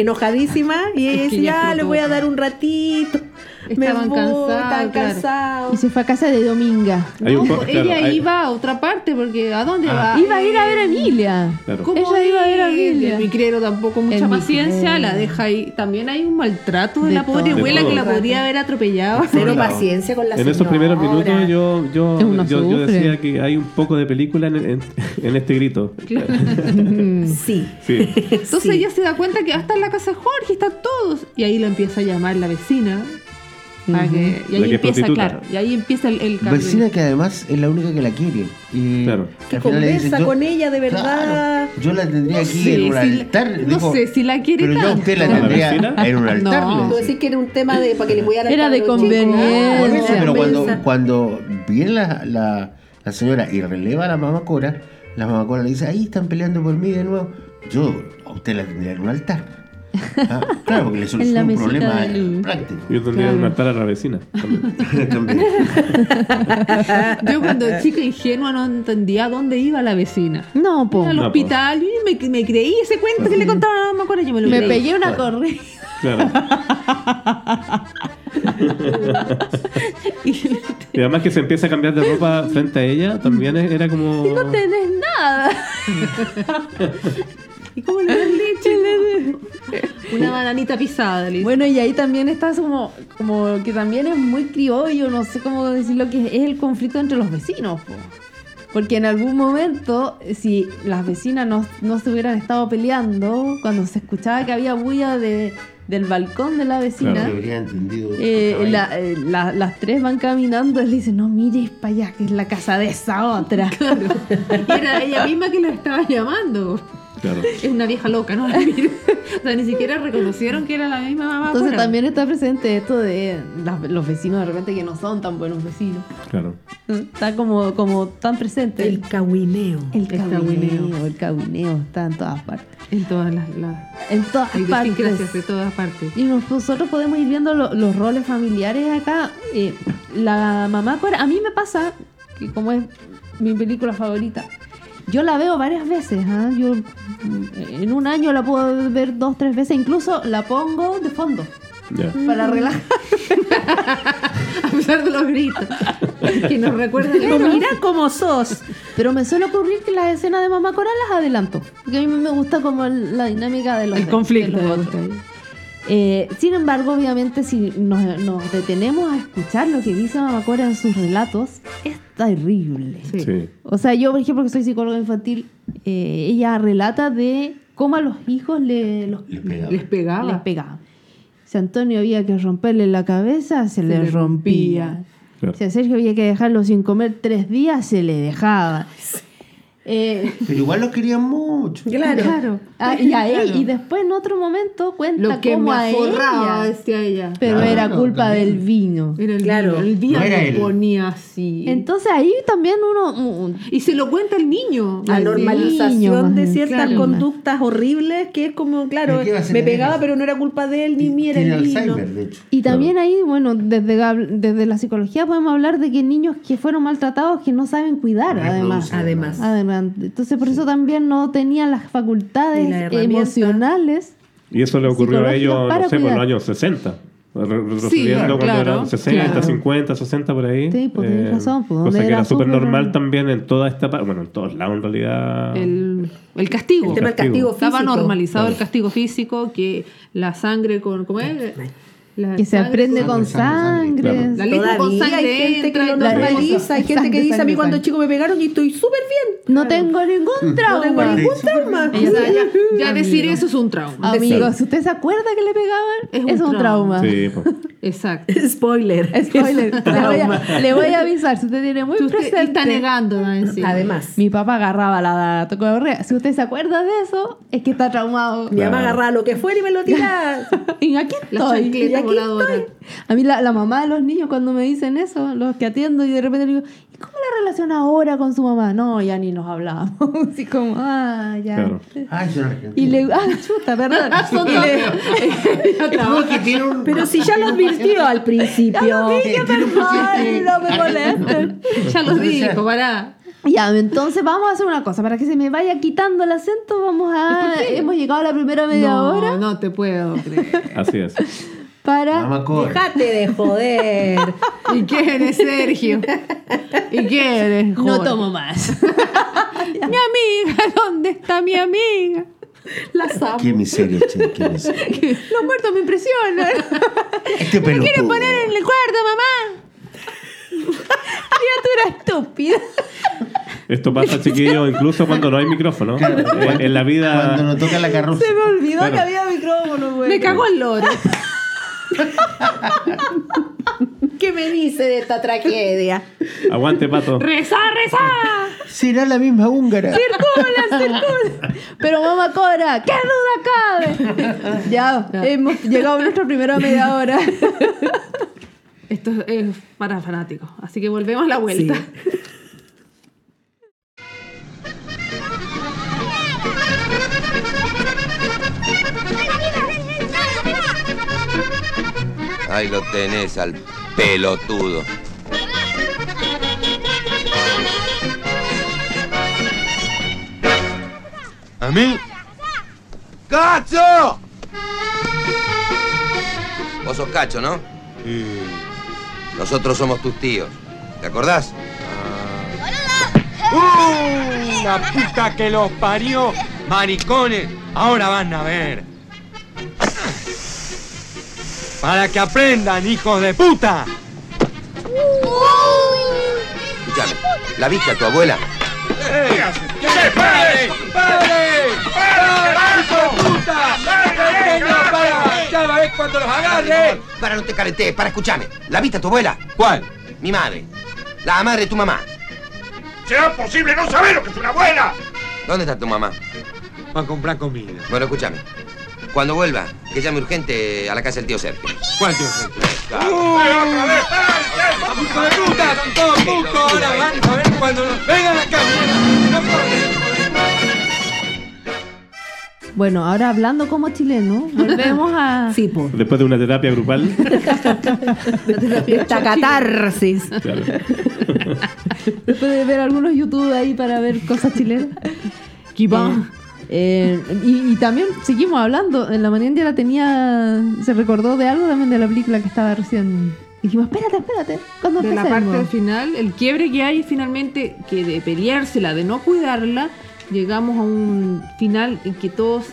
Speaker 4: enojadísima, y ella
Speaker 3: Es ella
Speaker 4: ya, le
Speaker 3: explotó.
Speaker 4: voy a dar un ratito.
Speaker 3: Estaban cansados, claro.
Speaker 1: Y se fue a casa de Dominga.
Speaker 3: No,
Speaker 5: un claro,
Speaker 3: ella
Speaker 5: hay-
Speaker 3: iba a otra parte porque ¿a dónde
Speaker 2: Ah.
Speaker 3: va?
Speaker 1: Iba a ir a ver a Emilia.
Speaker 5: Claro.
Speaker 3: ¿Cómo
Speaker 1: Ella iba a ver a
Speaker 3: ir?
Speaker 1: Emilia.
Speaker 3: El micrero tampoco mucha
Speaker 1: El
Speaker 3: paciencia,
Speaker 1: micrero.
Speaker 3: la deja ahí. También hay un maltrato de,
Speaker 1: De
Speaker 3: la pobre abuela que la podría haber atropellado.
Speaker 4: Cero
Speaker 2: Claro.
Speaker 4: paciencia con la
Speaker 5: En esos primeros minutos yo, yo, yo, decía que hay un poco de película en, en- en este grito.
Speaker 4: Sí.
Speaker 5: Sí.
Speaker 3: Entonces
Speaker 4: Sí.
Speaker 3: ella se da cuenta que hasta en la casa de Jorge están todos. Y ahí la empieza a llamar la vecina. Para que- y
Speaker 5: La
Speaker 3: ahí
Speaker 5: que
Speaker 3: empieza, claro. Y ahí empieza el, el cambio.
Speaker 2: Vecina que además es la única que la quiere. Y
Speaker 5: Claro.
Speaker 4: Que
Speaker 2: dice,
Speaker 4: conversa
Speaker 2: yo-
Speaker 4: con ella de verdad.
Speaker 2: Claro, yo la tendría
Speaker 3: No
Speaker 2: aquí
Speaker 3: sé
Speaker 2: en un
Speaker 3: si la-
Speaker 2: altar.
Speaker 3: no
Speaker 2: dijo,
Speaker 3: sé si la quiere
Speaker 2: Pero yo a usted la
Speaker 3: tanto.
Speaker 5: ¿La
Speaker 2: tendría en un altar.
Speaker 3: No.
Speaker 4: Tú
Speaker 2: dice.
Speaker 4: decís que era un tema de para que le cuidara
Speaker 1: Era de conveniencia.
Speaker 2: Por eso, pero cuando, cuando viene la, la, la señora y releva a la mamá Cora, la mamá Cora le dice, ahí están peleando por mí de nuevo. Yo a usted la tendría en un altar. Ah, claro, porque le soluciona un problema práctico.
Speaker 5: Yo tendría
Speaker 1: Claro.
Speaker 5: que matar a la vecina. también.
Speaker 2: También.
Speaker 3: Yo cuando chica ingenua no entendía dónde iba la vecina.
Speaker 1: No, po.
Speaker 3: Al
Speaker 5: No, po.
Speaker 3: hospital, yo me, me creí ese cuento que le contaban a la mamá Cora, yo me lo
Speaker 1: Me
Speaker 3: creí.
Speaker 1: pegué una corrida.
Speaker 5: Claro. Y además que se empieza a cambiar de ropa frente a ella, también era como...
Speaker 1: No tenés nada.
Speaker 3: ¿Y cómo le das leche? Una bananita pisada, le
Speaker 1: Bueno, y ahí también está como, como que también es muy criollo, no sé cómo decirlo, que es el conflicto entre los vecinos. po. Porque en algún momento, si las vecinas no, no se hubieran estado peleando, cuando se escuchaba que había bulla de, del balcón de la vecina,
Speaker 5: Claro.
Speaker 2: Entendido.
Speaker 1: eh, la- eh, la- las tres van caminando y le dicen, no mires para allá, que es la casa de esa otra.
Speaker 3: Y era ella misma que la estaba llamando.
Speaker 5: Claro.
Speaker 3: Es una vieja loca, ¿no? La. O sea, ni siquiera reconocieron que era la misma mamá.
Speaker 1: Entonces también está presente esto de las- los vecinos de repente que no son tan buenos vecinos.
Speaker 5: Claro.
Speaker 1: Está como, como tan presente.
Speaker 4: El cahuineo.
Speaker 1: el cabineo. el cabineo está en todas partes.
Speaker 3: En todas las, las
Speaker 1: En todas partes.
Speaker 3: de todas partes.
Speaker 1: Y nos- nosotros podemos ir viendo lo- los roles familiares acá. Eh, la mamá a mí me pasa que como es mi película favorita, yo la veo varias veces. ¿ah? Yo mm, en un año la puedo ver dos, tres veces, incluso la pongo de fondo para relajar.
Speaker 3: A pesar de los gritos. Que nos recuerdan
Speaker 4: Pero mira cómo sos.
Speaker 1: Pero me suele ocurrir que las escenas de mamá Cora las adelanto. Porque a mí me gusta como el- la dinámica de los
Speaker 3: el
Speaker 1: de-
Speaker 3: conflicto.
Speaker 1: de los otros. Eh, sin embargo, obviamente, si nos, nos detenemos a escuchar lo que dice Mamá Cora en sus relatos, es terrible.
Speaker 3: Sí.
Speaker 5: Sí.
Speaker 1: O sea, yo, por ejemplo, que soy psicóloga infantil, eh, ella relata de cómo a los hijos le, los,
Speaker 2: Les pegaba.
Speaker 3: Les pegaba.
Speaker 1: les pegaban. Si a Antonio había que romperle la cabeza, se, le,
Speaker 3: le
Speaker 1: rompía.
Speaker 3: rompía.
Speaker 5: Claro.
Speaker 1: Si a Sergio había que dejarlo sin comer tres días, se le dejaba. Eh,
Speaker 2: Pero igual lo querían mucho.
Speaker 4: Claro.
Speaker 1: Ah, y, a él-
Speaker 3: Claro.
Speaker 1: y después en otro momento cuenta
Speaker 3: Lo que
Speaker 1: cómo
Speaker 3: me
Speaker 1: a ella,
Speaker 3: decía ella.
Speaker 1: pero
Speaker 2: Claro,
Speaker 1: era culpa
Speaker 2: también.
Speaker 1: del vino.
Speaker 3: Era el
Speaker 4: Claro.
Speaker 3: vino. El vino
Speaker 2: No era
Speaker 3: lo
Speaker 2: él.
Speaker 3: ponía así.
Speaker 1: Entonces ahí también uno...
Speaker 3: y se lo cuenta el niño.
Speaker 4: La
Speaker 1: niño,
Speaker 4: normalización de ciertas
Speaker 1: claro.
Speaker 4: conductas horribles que es como, claro,
Speaker 2: ¿Pero qué va a hacer
Speaker 4: me pegaba, pero no era culpa de él ni mí, era el vino.
Speaker 2: Alzheimer, de hecho.
Speaker 1: Y también ahí, bueno, desde, gab- desde la psicología podemos hablar de que niños que fueron maltratados que no saben cuidar,
Speaker 2: Reproducen.
Speaker 1: además.
Speaker 4: Además.
Speaker 1: Además. Entonces por eso también no tenían las facultades
Speaker 4: la
Speaker 1: emocionales.
Speaker 5: Y eso le ocurrió a ellos, no sé, por los años 60. Re- Retrocediendo
Speaker 3: claro,
Speaker 5: cuando
Speaker 3: claro,
Speaker 5: eran 60,
Speaker 3: claro.
Speaker 5: 50, 60 por ahí.
Speaker 1: Sí, pues tenés razón, pues,
Speaker 5: cosa que
Speaker 1: era
Speaker 5: era súper normal
Speaker 1: normal.
Speaker 5: también en toda esta parte. Bueno, en todos lados en realidad.
Speaker 3: El, el castigo.
Speaker 4: El tema del castigo físico.
Speaker 3: Estaba normalizado
Speaker 5: Claro.
Speaker 3: el castigo físico, que la sangre con. ¿Cómo es? La
Speaker 1: Que se
Speaker 3: sangre
Speaker 1: aprende
Speaker 2: con- Sangre,
Speaker 1: sangre.
Speaker 5: sangre,
Speaker 3: La letra con sangre
Speaker 4: hay gente que lo normaliza, hay gente que dice a mí cuando
Speaker 1: sangre.
Speaker 4: chico me pegaron y estoy súper bien.
Speaker 1: No tengo ningún
Speaker 4: No
Speaker 1: trauma.
Speaker 4: tengo ningún trauma.
Speaker 3: Ya, ya decir eso es un trauma.
Speaker 1: Amigos, si usted se acuerda que le pegaban,
Speaker 3: Es un
Speaker 1: es un trauma.
Speaker 5: Sí, pues.
Speaker 3: Exacto.
Speaker 4: Spoiler.
Speaker 1: Spoiler. Le, voy
Speaker 4: trauma.
Speaker 1: a, le voy a avisar, si usted tiene muy
Speaker 3: Si usted
Speaker 1: presente.
Speaker 3: está negando.
Speaker 4: Además,
Speaker 1: Mi papá agarraba la correa. Si usted se acuerda de eso, es que está traumado.
Speaker 4: mi mamá agarraba lo que fuera y me lo tiraba.
Speaker 1: Y aquí estoy. A mí la, la mamá de los niños cuando me dicen eso, los que atiendo y de repente le digo, ¿y cómo la relación ahora con su mamá? No, ya ni nos hablábamos. Así como, ah, ya.
Speaker 5: Claro.
Speaker 2: Ay, no
Speaker 1: Y le, ah, chuta, perdón. Y le.
Speaker 4: Pero si ya lo advirtió al principio.
Speaker 2: tiene un
Speaker 1: ay, no me molesten.
Speaker 3: Ya lo dijo, pará.
Speaker 1: Ya, entonces vamos a hacer una cosa, para que se me vaya quitando el acento, vamos a... Hemos llegado a la primera media
Speaker 3: no,
Speaker 1: hora
Speaker 3: no te puedo creer.
Speaker 5: Así es.
Speaker 1: Para...
Speaker 4: Déjate de joder.
Speaker 3: ¿Y qué eres, Sergio? ¿Y qué eres,
Speaker 1: No
Speaker 3: Jorge?
Speaker 1: tomo más.
Speaker 3: Mi amiga, ¿dónde está mi amiga?
Speaker 4: Las amo.
Speaker 2: Qué miseria, che, qué miseria.
Speaker 1: Los muertos me impresionan.
Speaker 2: Este pelotudo.
Speaker 1: en el cuarto, mamá. Criatura estúpida.
Speaker 5: Esto pasa, chiquillos, incluso cuando no hay micrófono.
Speaker 2: Claro,
Speaker 5: en la vida.
Speaker 2: Cuando nos toca la carroza.
Speaker 1: Se me olvidó
Speaker 5: Claro.
Speaker 1: que había micrófono, güey.
Speaker 3: Me cagó el loro.
Speaker 4: ¿Qué me dice de esta tragedia?
Speaker 5: Aguante, pato.
Speaker 3: ¡Reza, reza!
Speaker 2: Será la misma húngara.
Speaker 1: Circula, circula. Pero mamá Cora, ¿qué duda cabe? ya, hemos llegado a nuestra primera media hora.
Speaker 3: Esto es para fanáticos, así que volvemos a la vuelta.
Speaker 6: Ahí lo tenés al pelotudo. ¿A mí? ¡Cacho! Vos sos Cacho, ¿no? Nosotros somos tus tíos. ¿Te acordás?
Speaker 7: ¡Uh! La puta que los parió. Maricones, ahora van a ver. Para que aprendan, hijos de puta.
Speaker 6: Escuchame, ¿la viste a tu abuela?
Speaker 7: ¿Qué haces? ¡Pare! ¡Pare! ¡Pare, hijo de puta! ¡Pequeño, para! ¡Ya ves cuando los agarre!
Speaker 6: Para, no te calenté, para, escuchame. ¿La viste a tu abuela?
Speaker 7: ¿Cuál?
Speaker 6: Mi madre. La madre de tu mamá.
Speaker 8: ¿Será posible no saber lo que es una abuela?
Speaker 6: ¿Dónde está tu mamá?
Speaker 7: para comprar comida.
Speaker 6: Bueno, escúchame. Cuando vuelva, que llame urgente a la casa del tío Sergio.
Speaker 7: ¿Cuál tío Sergio? ¡Hijo de puta! ¡Son todos putos! Ahora van a ver cuando nos vengan acá. No
Speaker 1: Bueno, ahora hablando como chileno, volvemos a.
Speaker 4: Sí, pues.
Speaker 5: Después de una terapia grupal.
Speaker 4: Esta catarsis.
Speaker 5: claro.
Speaker 1: Después de ver algunos YouTube ahí para ver cosas chilenas.
Speaker 3: Kibán.
Speaker 1: Eh, y, y también seguimos hablando. En la mañana ya la tenía. Se recordó de algo también de la película que estaba recién. Dijimos, espérate, espérate. Cuando
Speaker 3: de la parte final, el quiebre que hay finalmente, que de peleársela, de no cuidarla, llegamos a un final en que todos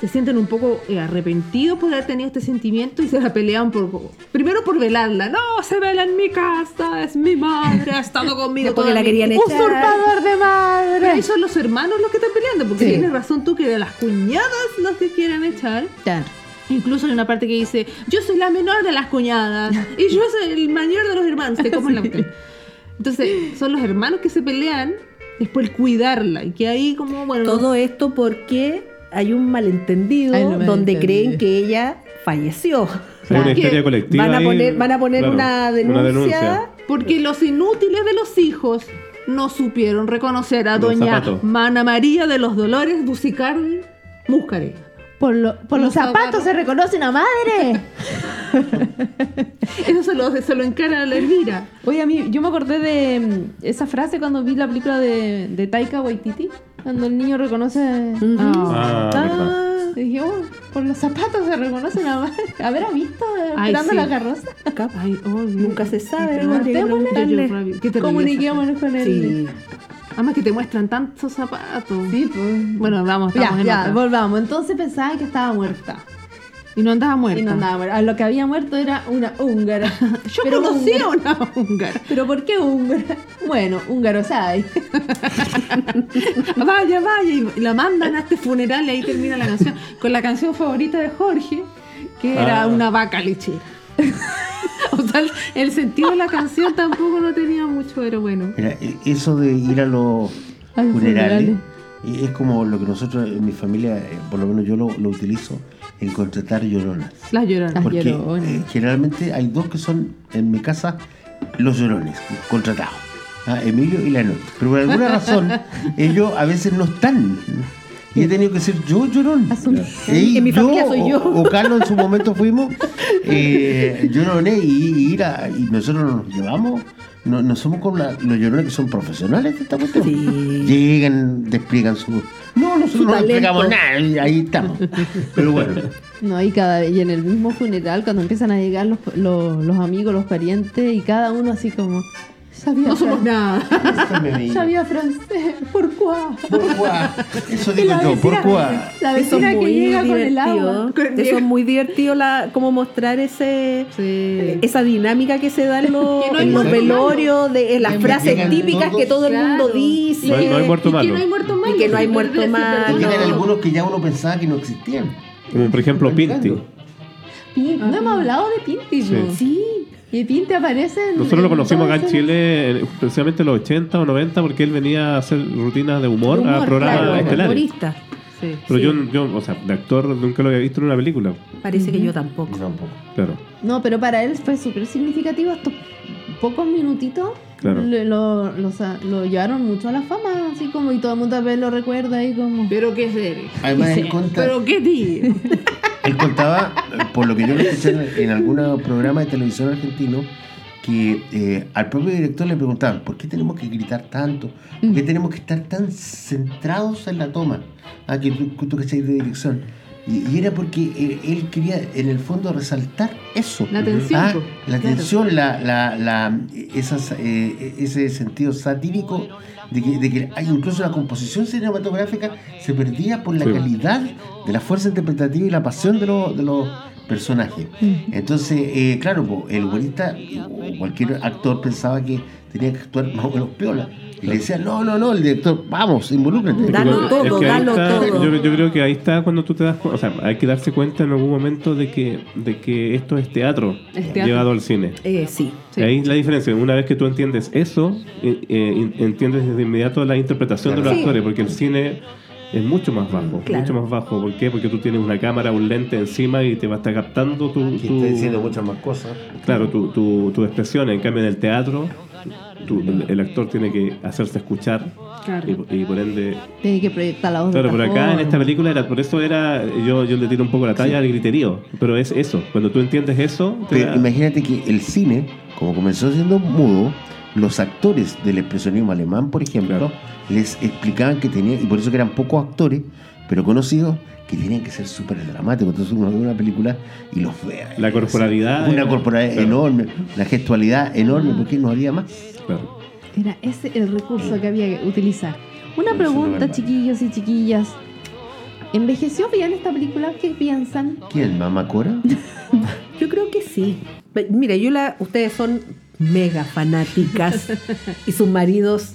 Speaker 3: se sienten un poco eh, arrepentidos por haber tenido este sentimiento y se la pelean por primero por velarla. No, se vela en mi casa, es mi madre, ha estado conmigo
Speaker 4: Después que
Speaker 3: toda
Speaker 4: la querían
Speaker 3: vida".
Speaker 4: echar.
Speaker 1: ¡Usurpador de
Speaker 3: Pero
Speaker 1: madre!
Speaker 3: ahí son los hermanos los que están peleando, porque
Speaker 1: Sí.
Speaker 3: tienes razón tú que de las cuñadas los que quieren echar.
Speaker 1: Claro.
Speaker 3: Incluso hay una parte que dice, yo soy la menor de las cuñadas y yo soy el mayor de los hermanos. Te comen la. Entonces, son los hermanos que se pelean, después cuidarla. Y que ahí como, bueno...
Speaker 4: Todo esto porque hay un malentendido
Speaker 1: un
Speaker 4: donde creen que ella falleció.
Speaker 5: Hay una historia colectiva.
Speaker 4: Van a poner, van a poner
Speaker 5: claro,
Speaker 4: una denuncia.
Speaker 3: Porque los inútiles de los hijos no supieron reconocer a
Speaker 5: Los
Speaker 3: doña. Mana María de los Dolores Busicardi Múscare.
Speaker 1: Por, lo- por los
Speaker 3: Los
Speaker 1: zapatos se reconoce una madre.
Speaker 3: Eso se lo, se lo encara a la Elvira.
Speaker 1: Oye, a mí, yo me acordé de mm, esa frase cuando vi la película de, de Taika Waititi, cuando el niño reconoce.
Speaker 5: Ah, verdad.
Speaker 1: Y dije, oh, por los zapatos se reconoce una madre. ¿Habrá visto eh, esperando
Speaker 3: sí.
Speaker 1: la carroza?
Speaker 3: Ay, oh,
Speaker 4: Nunca se sabe,
Speaker 3: preguntémosle.
Speaker 1: Comuniquémonos con él.
Speaker 4: Sí.
Speaker 3: Además que te muestran tantos zapatos.
Speaker 1: Sí, pues.
Speaker 3: Bueno, vamos, estamos
Speaker 1: Ya,
Speaker 3: en
Speaker 1: ya,
Speaker 3: otra.
Speaker 1: volvamos. Entonces pensaba que estaba muerta.
Speaker 3: Y no andaba muerta.
Speaker 1: Y no andaba muerta. A Lo que había muerto era una húngara.
Speaker 3: Yo
Speaker 1: Pero
Speaker 3: conocía
Speaker 1: húngara.
Speaker 3: a una húngara.
Speaker 1: ¿Pero por qué húngara? Bueno, húngaro sabe.
Speaker 3: Vaya, vaya. Y la mandan a este funeral y ahí termina la canción. Con la canción favorita de Jorge, que era
Speaker 5: Ah.
Speaker 3: una vaca lechera. o sea, el, sentido de la canción tampoco no tenía mucho, pero bueno.
Speaker 2: Mira, e- eso de ir a los funerales es como lo que nosotros en mi familia, eh, por lo menos yo lo, lo utilizo en contratar lloronas.
Speaker 3: Las lloraron.
Speaker 1: Las
Speaker 2: Porque
Speaker 1: lloronas.
Speaker 2: eh, generalmente hay dos que son en mi casa los llorones contratados. ¿ah? Emilio y la noche. Pero por alguna razón ellos a veces no están. Y he tenido que ser yo llorón. Y
Speaker 4: En mi familia soy
Speaker 2: o-
Speaker 4: yo.
Speaker 2: O, Carlos en su momento fuimos eh, llorones y, y ir a- y nosotros nos llevamos. No, no somos como la- los llorones que son profesionales de esta cuestión.
Speaker 4: Sí.
Speaker 2: Llegan, despliegan su. No, nosotros no nada, y ahí estamos. Pero bueno.
Speaker 1: No, y cada y en el mismo funeral, cuando empiezan a llegar los, los, los amigos, los parientes, y cada uno así como. Sabía,
Speaker 3: No somos nada.
Speaker 1: sabía francés, ¿por cuá?
Speaker 2: ¿Por qué? Eso digo yo, ¿por qué?
Speaker 1: La
Speaker 4: Eso
Speaker 1: vecina que llega con el agua.
Speaker 4: Eso es muy divertido la, como mostrar ese
Speaker 3: Sí.
Speaker 4: esa dinámica que se da en los,
Speaker 3: no
Speaker 4: en los velorios, de en las
Speaker 2: Que
Speaker 4: frases típicas
Speaker 2: todos.
Speaker 4: que todo el mundo
Speaker 3: Claro.
Speaker 4: dice.
Speaker 5: No hay- no hay muerto
Speaker 3: Y que
Speaker 5: malo.
Speaker 3: no hay muerto malo.
Speaker 4: Y que no hay muerto malo.
Speaker 3: todo.
Speaker 2: algunos que ya uno pensaba que no existían.
Speaker 5: Como por ejemplo Pinti.
Speaker 1: Pin- no hemos hablado de Pinti,
Speaker 5: Sí.
Speaker 4: Sí.
Speaker 1: Y Pinti aparece en.
Speaker 5: Nosotros lo conocimos acá en Chile, eh, precisamente en los 80 o 90, porque él venía a hacer rutinas de humor,
Speaker 4: Humor,
Speaker 5: a programas
Speaker 4: claro,
Speaker 5: estelares.
Speaker 4: humorista.
Speaker 3: Sí.
Speaker 5: Pero
Speaker 4: Sí.
Speaker 5: yo, yo, o sea, de actor nunca lo había visto en una película.
Speaker 4: Parece que yo tampoco.
Speaker 2: Tampoco.
Speaker 5: Claro.
Speaker 1: No, pero para él fue súper significativo estos pocos minutitos.
Speaker 5: Claro.
Speaker 1: Lo, lo sa- lo llevaron mucho a la fama, así como, y todo el mundo a ver lo recuerda ahí como.
Speaker 3: Pero qué serio.
Speaker 2: Además, conta-
Speaker 3: Pero qué tío.
Speaker 2: él contaba, por lo que yo lo escuché en, en algún programa de televisión argentino, que eh, al propio director le preguntaban, ¿por qué tenemos que gritar tanto? ¿Por qué tenemos que estar tan centrados en la toma? Ah, que tú, tú que estás de dirección. Y, y era porque eh, él quería, en el fondo, resaltar eso.
Speaker 3: La tensión,
Speaker 2: Ah, la
Speaker 3: Claro.
Speaker 2: tensión, la, la, la- esas, eh, ese sentido satírico de que, de que hay incluso la composición cinematográfica se perdía por la
Speaker 5: Sí.
Speaker 2: calidad de la fuerza interpretativa y la pasión de, los de los personajes. Entonces, eh, claro, el humorista o cualquier actor pensaba que tenía que actuar más o menos piola. Y le decía, no, no, no, el director, vamos, involúcrate.
Speaker 4: Dalo
Speaker 5: Es
Speaker 4: todo,
Speaker 5: que ahí
Speaker 4: dalo
Speaker 5: está-
Speaker 4: todo.
Speaker 5: Yo, yo creo que ahí está cuando tú te das cuenta, o sea, hay que darse cuenta en algún momento de que, de que esto es teatro,
Speaker 3: Es teatro.
Speaker 5: llevado al cine.
Speaker 4: Eh, sí.
Speaker 3: Sí.
Speaker 5: Ahí la diferencia, una vez que tú entiendes eso, eh, eh, entiendes desde inmediato la interpretación de los.
Speaker 4: Sí.
Speaker 5: actores, porque el cine es mucho más bajo.
Speaker 4: Claro.
Speaker 5: Mucho más bajo. ¿Por qué? Porque tú tienes una cámara, un lente encima y te va a estar captando tu, tu-
Speaker 2: está diciendo muchas más cosas.
Speaker 5: claro, tu, tu, tu expresión. En cambio, en el teatro, tu- el, el actor tiene que hacerse escuchar
Speaker 3: Claro.
Speaker 5: y, y por ende
Speaker 1: Tiene que proyectar la voz.
Speaker 5: Claro, pero acá en esta película era, por eso era, yo, yo le tiro un poco la talla al griterío, pero es eso, cuando tú entiendes eso, te
Speaker 2: Pero
Speaker 5: da-
Speaker 2: imagínate que el cine, como comenzó siendo mudo, los actores del expresionismo alemán, por ejemplo,
Speaker 5: Claro.
Speaker 2: les explicaban que tenían, y por eso que eran pocos actores, pero conocidos, que tenían que ser súper dramáticos. Entonces uno ve una película y los ve.
Speaker 5: La corporalidad
Speaker 2: Una
Speaker 5: era-
Speaker 2: corporalidad
Speaker 5: claro.
Speaker 2: enorme, la gestualidad enorme, porque no había más.
Speaker 5: claro.
Speaker 1: Era ese el recurso que había que utilizar. Una
Speaker 2: no
Speaker 1: pregunta, chiquillos y chiquillas. ¿Envejeció bien esta película? ¿Qué piensan?
Speaker 2: ¿Quién? ¿Mamá Cora?
Speaker 4: Yo creo que sí. Mira, yo la, ustedes son mega fanáticas y sus maridos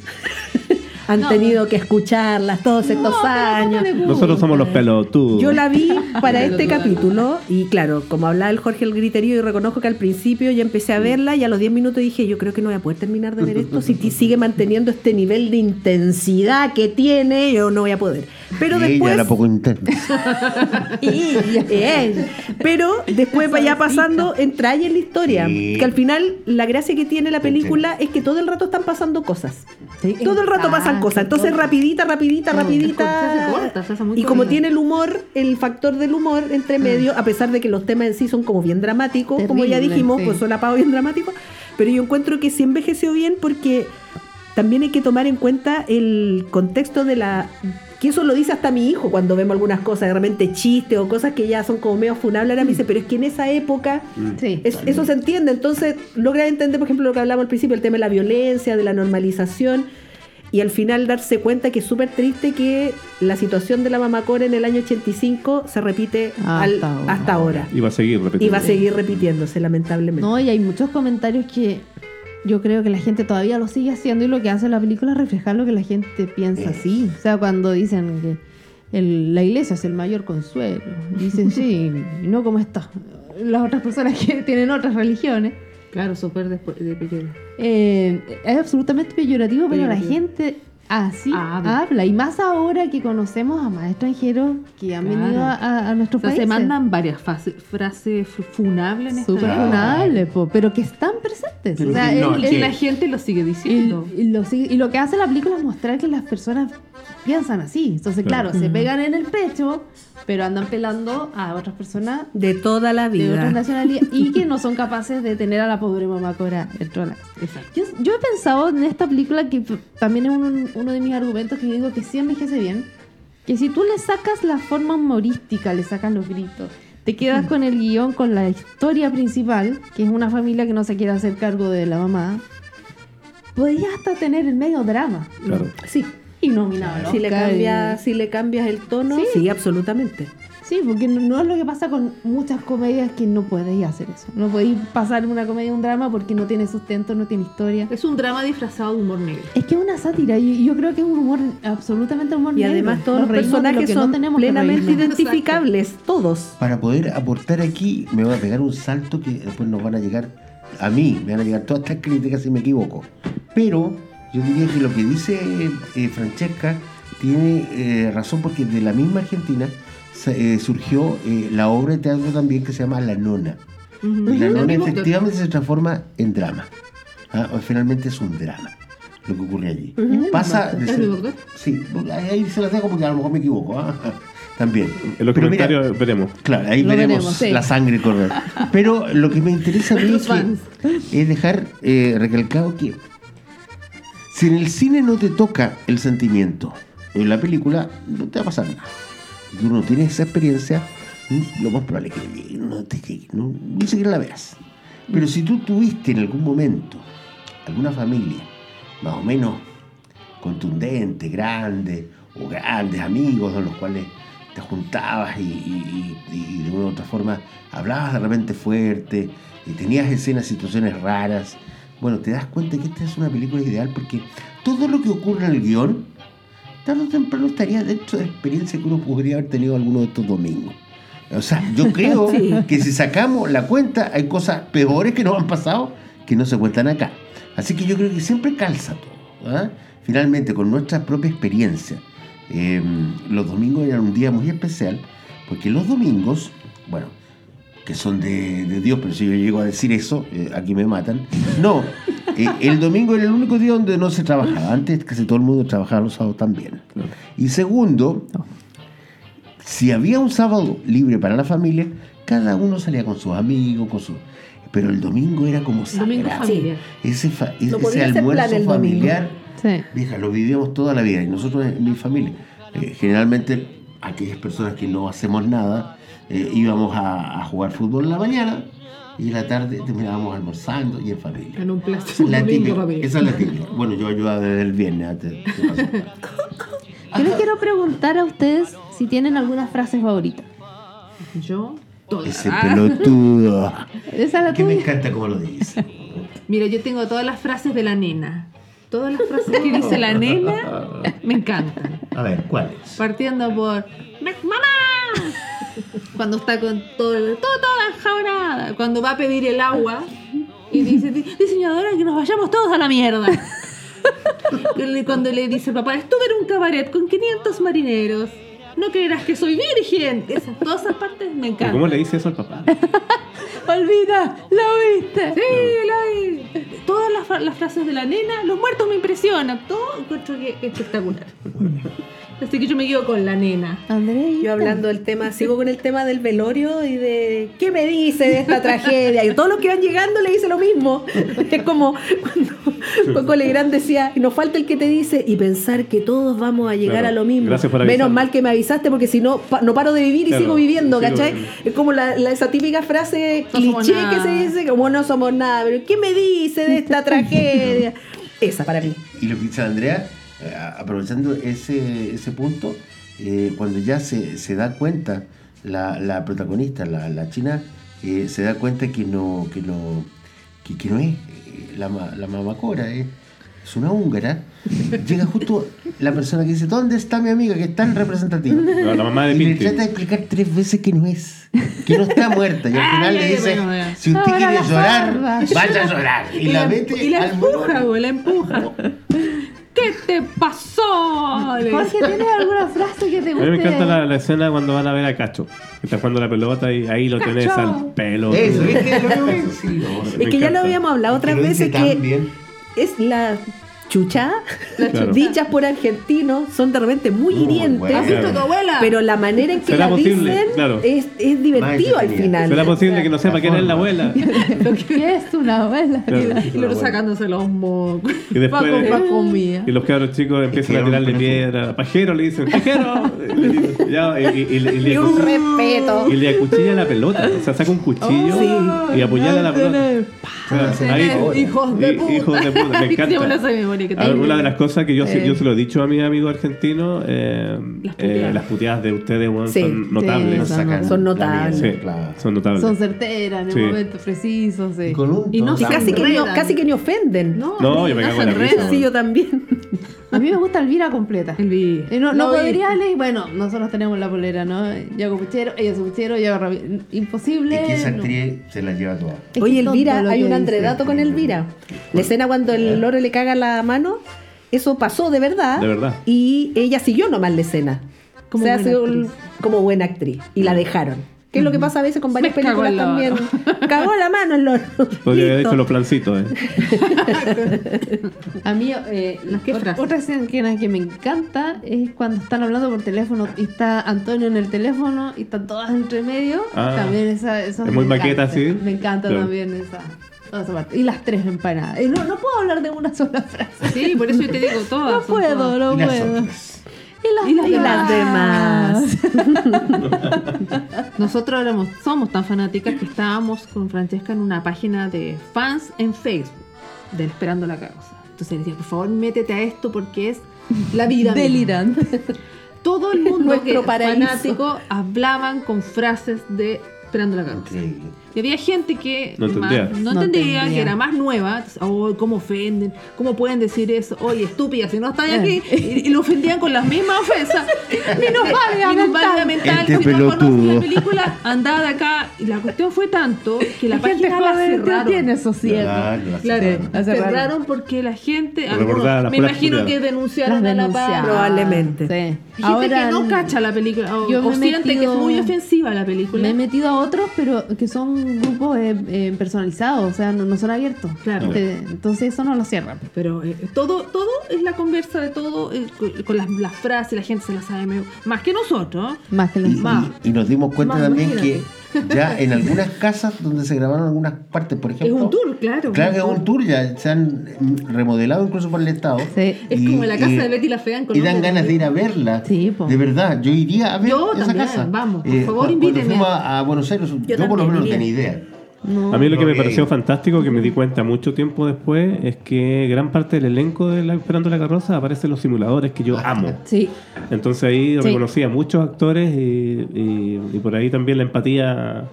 Speaker 4: han
Speaker 1: No,
Speaker 4: tenido que escucharlas todos estos años.
Speaker 5: Nosotros somos los pelotudos.
Speaker 4: Yo la vi para este capítulo y claro, como hablaba el Jorge el griterío y reconozco que al principio ya empecé a verla y a los 10 minutos dije, yo creo que no voy a poder terminar de ver esto si sigue manteniendo este nivel de intensidad que tiene, yo no voy a poder. Pero
Speaker 2: Ella
Speaker 4: después
Speaker 2: era poco intensa.
Speaker 4: Ella. Pero después vaya pasando, entra en la historia.
Speaker 2: Sí.
Speaker 4: Que al final la gracia que tiene la película es que todo el rato están pasando cosas.
Speaker 1: Sí,
Speaker 4: Todo el rato pasan cosas. Entonces rapidita, rapidita, rapidita.
Speaker 3: hace corta, se hace muy
Speaker 4: y como tiene el humor, el factor del humor entre medio, a pesar de que los temas en sí son como bien dramáticos, como ya dijimos,
Speaker 3: sí.
Speaker 4: pues solapado bien dramático. Pero yo encuentro que sí envejeció bien porque también hay que tomar en cuenta el contexto de la que eso lo dice hasta mi hijo cuando vemos algunas cosas, de repente chistes o cosas que ya son como medio funables, ahora me dice, pero es que en esa época
Speaker 1: Sí.
Speaker 4: es- eso se entiende, entonces logra entender, por ejemplo, lo que hablamos al principio, el tema de la violencia, de la normalización, y al final darse cuenta que es súper triste que la situación de la mamacora en el año 85 se repite
Speaker 1: Hasta
Speaker 4: al-
Speaker 1: ahora.
Speaker 4: hasta ahora.
Speaker 5: Y va a seguir repitiendo.
Speaker 4: Y va a seguir repitiéndose, lamentablemente.
Speaker 1: No, y hay muchos comentarios que yo creo que la gente todavía lo sigue haciendo y lo que hace la película es reflejar lo que la gente piensa así. O sea, cuando dicen que el- la iglesia es el mayor consuelo, dicen sí, y no como estas las otras personas que tienen otras religiones.
Speaker 3: Claro, súper de pequeño.
Speaker 1: Eh, es absolutamente peyorativo, pero la gente así
Speaker 3: Habla.
Speaker 1: habla. Y más ahora que conocemos a más extranjeros que han
Speaker 3: Claro.
Speaker 1: venido a, a, a nuestro
Speaker 3: O sea,
Speaker 1: país.
Speaker 3: se mandan varias frases fu- funables en
Speaker 1: Súper funables, po, pero que están presentes.
Speaker 2: Pero
Speaker 1: o sea,
Speaker 2: que no,
Speaker 1: el-
Speaker 3: Y
Speaker 2: que-
Speaker 3: la gente lo sigue diciendo.
Speaker 1: y lo, sigue- y lo que hace la película es mostrar que las personas piensan así. Entonces,
Speaker 5: Claro.
Speaker 1: claro, se pegan en el pecho, pero andan pelando a otras personas
Speaker 4: De toda la
Speaker 1: de otras
Speaker 4: vida.
Speaker 1: nacionalidades y que no son capaces de tener a la pobre mamá Cora dentro de la casa. Yo, yo he pensado en esta película que también es un- uno de mis argumentos que digo que sí envejece bien. Que si tú le sacas la forma humorística, le sacas los gritos, te quedas con el guion, con la historia principal, que es una familia que no se quiere hacer cargo de la mamá, podrías hasta tener el medio drama.
Speaker 5: Claro.
Speaker 4: Sí.
Speaker 1: Y nominado.
Speaker 4: Si le, cambias, si le cambias el tono,
Speaker 1: Sí.
Speaker 4: sí, absolutamente.
Speaker 1: Sí, porque no, es lo que pasa con muchas comedias que no podéis hacer eso. No podéis pasar una comedia a un drama porque no tiene sustento, no tiene historia.
Speaker 3: Es un drama disfrazado de humor negro.
Speaker 1: Es que es una sátira y yo creo que es un humor, absolutamente humor
Speaker 4: Y
Speaker 1: negro.
Speaker 4: además todos
Speaker 1: Nos
Speaker 4: los
Speaker 1: de lo
Speaker 4: personajes
Speaker 1: que no
Speaker 4: son
Speaker 1: tenemos que
Speaker 4: plenamente identificables, todos.
Speaker 2: Para poder aportar aquí, me voy a pegar un salto que después nos van a llegar, a mí, me van a llegar todas estas críticas si me equivoco. Pero yo diría que lo que dice eh, Francesca tiene eh, razón porque de la misma Argentina eh, surgió eh, la obra de teatro también que se llama La Nona. La Nona efectivamente se transforma en drama. ¿ah? Finalmente es un drama lo que ocurre allí. Pasa de
Speaker 3: ¿Es
Speaker 2: ser-
Speaker 3: el doctor?
Speaker 2: Sí, ahí se las dejo porque a lo mejor me equivoco. ¿ah? También.
Speaker 5: En los
Speaker 2: Pero mira,
Speaker 5: comentarios veremos.
Speaker 2: Claro, ahí
Speaker 1: Lo
Speaker 2: veremos,
Speaker 1: veremos, sí.
Speaker 2: la sangre correr. Pero lo que me interesa a mí es,
Speaker 3: Nuestros
Speaker 2: que- es dejar eh, recalcado que si en el cine no te toca el sentimiento, en la película no te va a pasar nada. Si tú no tienes esa experiencia, lo más probable es que no te llegue, no, ni siquiera la veas. Pero si tú tuviste en algún momento alguna familia más o menos contundente, grande, o grandes amigos con los cuales te juntabas y, y- y- y de una u otra forma hablabas de repente fuerte y tenías escenas, situaciones raras, bueno, te das cuenta que esta es una película ideal porque todo lo que ocurre en el guion, tarde o temprano estaría dentro de la experiencia que uno podría haber tenido alguno de estos domingos. O sea, yo creo
Speaker 4: Sí.
Speaker 2: que si sacamos la cuenta, hay cosas peores que nos han pasado que no se cuentan acá. Así que yo creo que siempre calza todo. ¿ah? Finalmente, con nuestra propia experiencia. eh, los domingos eran un día muy especial, porque los domingos, bueno, que son de, de Dios, pero si yo llego a decir eso, eh, aquí me matan. No, eh, el domingo era el único día donde no se trabajaba. Antes casi todo el mundo trabajaba los sábados también. Y segundo, si había un sábado libre para la familia, cada uno salía con sus amigos, con sus... Pero el domingo era como
Speaker 3: Domingo
Speaker 2: sagrado.
Speaker 3: familiar.
Speaker 2: Ese, fa-
Speaker 4: No
Speaker 2: ese almuerzo familiar,
Speaker 1: Sí.
Speaker 2: vieja, lo vivíamos toda la vida. Y nosotros en mi familia, eh, generalmente aquellas personas que no hacemos nada, eh, íbamos a, a jugar fútbol en la mañana y en la tarde terminábamos almorzando y en familia.
Speaker 3: En un plato.
Speaker 2: Esa es la típica.
Speaker 3: familiar.
Speaker 2: Esa es la típica. Bueno, yo ayudaba desde el viernes antes.
Speaker 1: Yo les quiero preguntar a ustedes si tienen alguna frase favorita.
Speaker 3: Yo, todas.
Speaker 2: Ese pelotudo.
Speaker 1: Esa es la
Speaker 2: Que me encanta cómo lo dice.
Speaker 3: Mira, yo tengo todas las frases de la nena. Todas las frases que dice la nena me encantan.
Speaker 2: A ver, ¿cuál es?
Speaker 3: Partiendo por "Me- ¡Mamá! Cuando está con todo, todo toda enjabonada. Cuando va a pedir el agua y dice, "Di- diseñadora, que nos vayamos todos a la mierda. Cuando le dice papá, estuve en un cabaret con 500 marineros. No creerás que soy virgen. Esas, todas esas partes me
Speaker 5: ¿Pero
Speaker 3: encantan.
Speaker 5: ¿Cómo le dice eso al papá?
Speaker 1: Olvida, ¿lo viste?
Speaker 3: Sí, la vi. Todas las, fra- las frases de la nena, los muertos me impresionan. Todo encuentro que que es espectacular. Así que yo me quedo con la nena.
Speaker 1: André.
Speaker 4: Yo hablando del tema, sigo con el tema del velorio y de qué me dice de esta tragedia. Y todos los que van llegando le dice lo mismo. Es como cuando Coco Legrand decía, nos falta el que te dice y pensar que todos vamos a llegar
Speaker 5: Claro.
Speaker 4: a lo mismo.
Speaker 5: Gracias por
Speaker 4: Menos mal que me avisaste porque si no, pa- no paro de vivir y
Speaker 5: Claro,
Speaker 4: sigo viviendo, ¿cachai? Es como la, la- esa típica frase
Speaker 3: No
Speaker 4: cliché que se dice, como no somos nada, pero ¿qué me dice de esta tragedia? Esa para mí.
Speaker 2: Y lo que dice Andrea, eh, aprovechando ese, ese punto, eh, cuando ya se, se da cuenta la, la protagonista, la, la china, eh, se da cuenta que no, que no, que, que no es la, ma- la mamacora, eh, es una húngara, llega justo la persona que dice, ¿dónde está mi amiga que es tan representativa?
Speaker 5: No, la mamá de
Speaker 2: y le trata de explicar tres veces que no es, que no está muerta. Y al final
Speaker 3: Ay,
Speaker 2: le dice, si usted quiere llorar, vaya a llorar. Y, la mete
Speaker 3: y la
Speaker 2: al
Speaker 3: empuja, güey, la empuja. ¿Qué te pasó?
Speaker 1: Jorge, ¿tienes alguna frase que te
Speaker 5: A
Speaker 1: guste?
Speaker 5: mí me encanta la, la escena cuando van a ver a Cacho. Que está jugando la pelota y ahí lo tenés
Speaker 1: Cacho.
Speaker 5: al pelo.
Speaker 2: Eso, ¿viste? Lo mismo. Sí, no,
Speaker 4: Es que ya lo habíamos hablado otras
Speaker 2: que
Speaker 4: veces que es la chucha,
Speaker 5: Claro.
Speaker 4: dichas por argentinos, son de repente muy hirientes.
Speaker 2: buenas.
Speaker 3: ¿Has visto a tu abuela?
Speaker 4: Pero la manera en que
Speaker 5: ¿Será
Speaker 4: la
Speaker 5: posible?
Speaker 4: dicen
Speaker 5: Claro.
Speaker 4: es, es divertido al final.
Speaker 5: ¿Será posible que no sepa quién es la abuela?
Speaker 1: ¿Qué es una abuela?
Speaker 5: Claro.
Speaker 3: y luego sacándose los mocos.
Speaker 5: Y después
Speaker 1: Paco, Paco mía.
Speaker 5: y los cabros chicos empiezan a
Speaker 2: que
Speaker 5: tirarle piedra. Pajero le dicen, pajero. Y, y- y le- y le
Speaker 4: Y un respeto.
Speaker 5: y le acuchilla la pelota. O sea, saca un cuchillo
Speaker 4: Oh,
Speaker 5: y apuñala la pelota. Ahí-
Speaker 3: hijos de puta.
Speaker 5: hijos de puta, me encanta.
Speaker 3: esa memoria que
Speaker 5: Ah,
Speaker 3: tengo.
Speaker 5: Una de las cosas que yo, se-
Speaker 1: Eh.
Speaker 5: yo se lo he dicho a mis amigos argentinos, eh,
Speaker 3: Las
Speaker 5: eh,
Speaker 3: puteadas.
Speaker 5: las puteadas de ustedes
Speaker 4: Sí.
Speaker 5: son notables.
Speaker 2: Nos
Speaker 1: son
Speaker 4: Son notables.
Speaker 5: Sí,
Speaker 2: claro.
Speaker 5: son notables.
Speaker 1: Son certeras en el
Speaker 5: Sí.
Speaker 1: momento preciso. Sí.
Speaker 2: Y
Speaker 3: no
Speaker 4: Y casi que, ni,
Speaker 3: enredan.
Speaker 4: casi que ni ofenden.
Speaker 3: No,
Speaker 5: No, yo me
Speaker 3: no
Speaker 5: cago en la risa.
Speaker 4: Sí, yo también.
Speaker 1: A mí me gusta Elvira completa.
Speaker 3: El vi.
Speaker 1: Eh, No, no podría leer, bueno, nosotros tenemos la polera, ¿no? Yo hago puchero, ella hace puchero, yo hago rabi- Imposible.
Speaker 2: Es que esa
Speaker 1: no.
Speaker 2: actriz se la lleva toda.
Speaker 4: Oye, Elvira, hay un
Speaker 1: dice.
Speaker 4: andredato con Elvira. La escena cuando el loro le caga la mano, eso pasó de verdad.
Speaker 5: De verdad.
Speaker 4: Y ella siguió nomás la escena.
Speaker 1: Como
Speaker 4: o sea,
Speaker 1: buena actriz.
Speaker 4: como buena actriz. Y la dejaron. Que es lo que pasa a veces con varias
Speaker 3: Me
Speaker 4: películas también. Cagó la mano el loro.
Speaker 5: Podría haber
Speaker 4: Listo.
Speaker 5: hecho los plancitos. Eh.
Speaker 1: A mí, eh, otra escena que, me encanta es cuando están hablando por teléfono y está Antonio en el teléfono y están todas entre medio.
Speaker 5: Ah.
Speaker 1: también esa, eso
Speaker 5: Es
Speaker 1: me
Speaker 5: muy
Speaker 1: encanta.
Speaker 5: maqueta, sí.
Speaker 1: Me encanta
Speaker 5: Claro.
Speaker 1: también esa. Y las tres empanadas. No, no puedo hablar de una sola frase.
Speaker 3: Sí, por eso yo te digo todas.
Speaker 1: No puedo,
Speaker 3: todas.
Speaker 1: no puedo. Y las,
Speaker 4: Y las demás.
Speaker 3: Nosotros éramos, somos tan fanáticas que estábamos con Francesca en una página de fans en Facebook de Esperando la Causa. Entonces le decía, por favor, métete a esto porque es la vida.
Speaker 1: Delirante.
Speaker 3: Todo el mundo
Speaker 4: Nuestro
Speaker 3: que fanático hablaban con frases de Esperando la Causa.
Speaker 2: Increíble.
Speaker 3: Y había gente que
Speaker 5: No entendía.
Speaker 3: más- no
Speaker 1: No
Speaker 3: entendía,
Speaker 1: entendía.
Speaker 3: que era más nueva. Entonces, oh, ¿cómo ofenden? ¿Cómo pueden decir eso? Oye, estúpida, si no estás aquí. Y, y lo ofendían con las mismas ofensas. Minusválida mental.
Speaker 2: Este
Speaker 3: si no la película, andá de acá. Y la cuestión fue tanto que la
Speaker 1: La gente
Speaker 3: página la cerraron.
Speaker 1: tiene sosiego.
Speaker 2: Claro, la
Speaker 3: Claro,
Speaker 2: cerraron.
Speaker 1: la cerraron.
Speaker 3: cerraron porque la gente, algunos, me imagino que denunciaron a la
Speaker 1: denunciaron.
Speaker 3: paz.
Speaker 4: Probablemente.
Speaker 1: Sí.
Speaker 3: Gente
Speaker 1: Ahora
Speaker 3: que no cacha la película o,
Speaker 1: yo me
Speaker 3: o
Speaker 1: he
Speaker 3: siente que es
Speaker 1: metido-
Speaker 3: muy ofensiva la película.
Speaker 1: Me he metido a otros, pero que son grupos eh, eh, personalizados, o sea, no, no son abiertos.
Speaker 3: Claro.
Speaker 1: Eh, Entonces eso no lo cierran.
Speaker 3: Pero eh, todo, todo es la conversa de todo, eh, con, con las, las frases, la gente se las sabe medio- más que nosotros.
Speaker 1: Más que
Speaker 2: Y,
Speaker 1: los
Speaker 2: y-
Speaker 3: Más.
Speaker 2: y nos dimos cuenta
Speaker 3: Más,
Speaker 2: también
Speaker 3: imagínate.
Speaker 2: que ya en algunas casas donde se grabaron algunas partes, por
Speaker 3: Es
Speaker 2: ejemplo.
Speaker 3: un tour, claro.
Speaker 2: Claro que es un tour, ya se han mm, remodelado incluso por el Estado.
Speaker 1: Sí.
Speaker 3: Es como la casa de Betty la Fea en
Speaker 2: Y
Speaker 3: Colombia
Speaker 2: dan ganas de ir a verla.
Speaker 1: Sí, po.
Speaker 2: De verdad, yo iría a ver
Speaker 3: Yo
Speaker 2: esa
Speaker 3: también,
Speaker 2: casa.
Speaker 3: vamos, por
Speaker 2: Eh,
Speaker 3: favor,
Speaker 2: cuando
Speaker 3: invíteme.
Speaker 2: fuimos a, a Buenos Aires, yo, por lo menos no tenía idea.
Speaker 1: No.
Speaker 5: A mí lo que me pareció fantástico, que me di cuenta mucho tiempo después, es que gran parte del elenco de la Esperando la Carroza aparece en los simuladores que yo amo.
Speaker 1: Sí.
Speaker 5: Entonces ahí
Speaker 1: Sí.
Speaker 5: reconocí a muchos actores y, y- y por ahí también la empatía.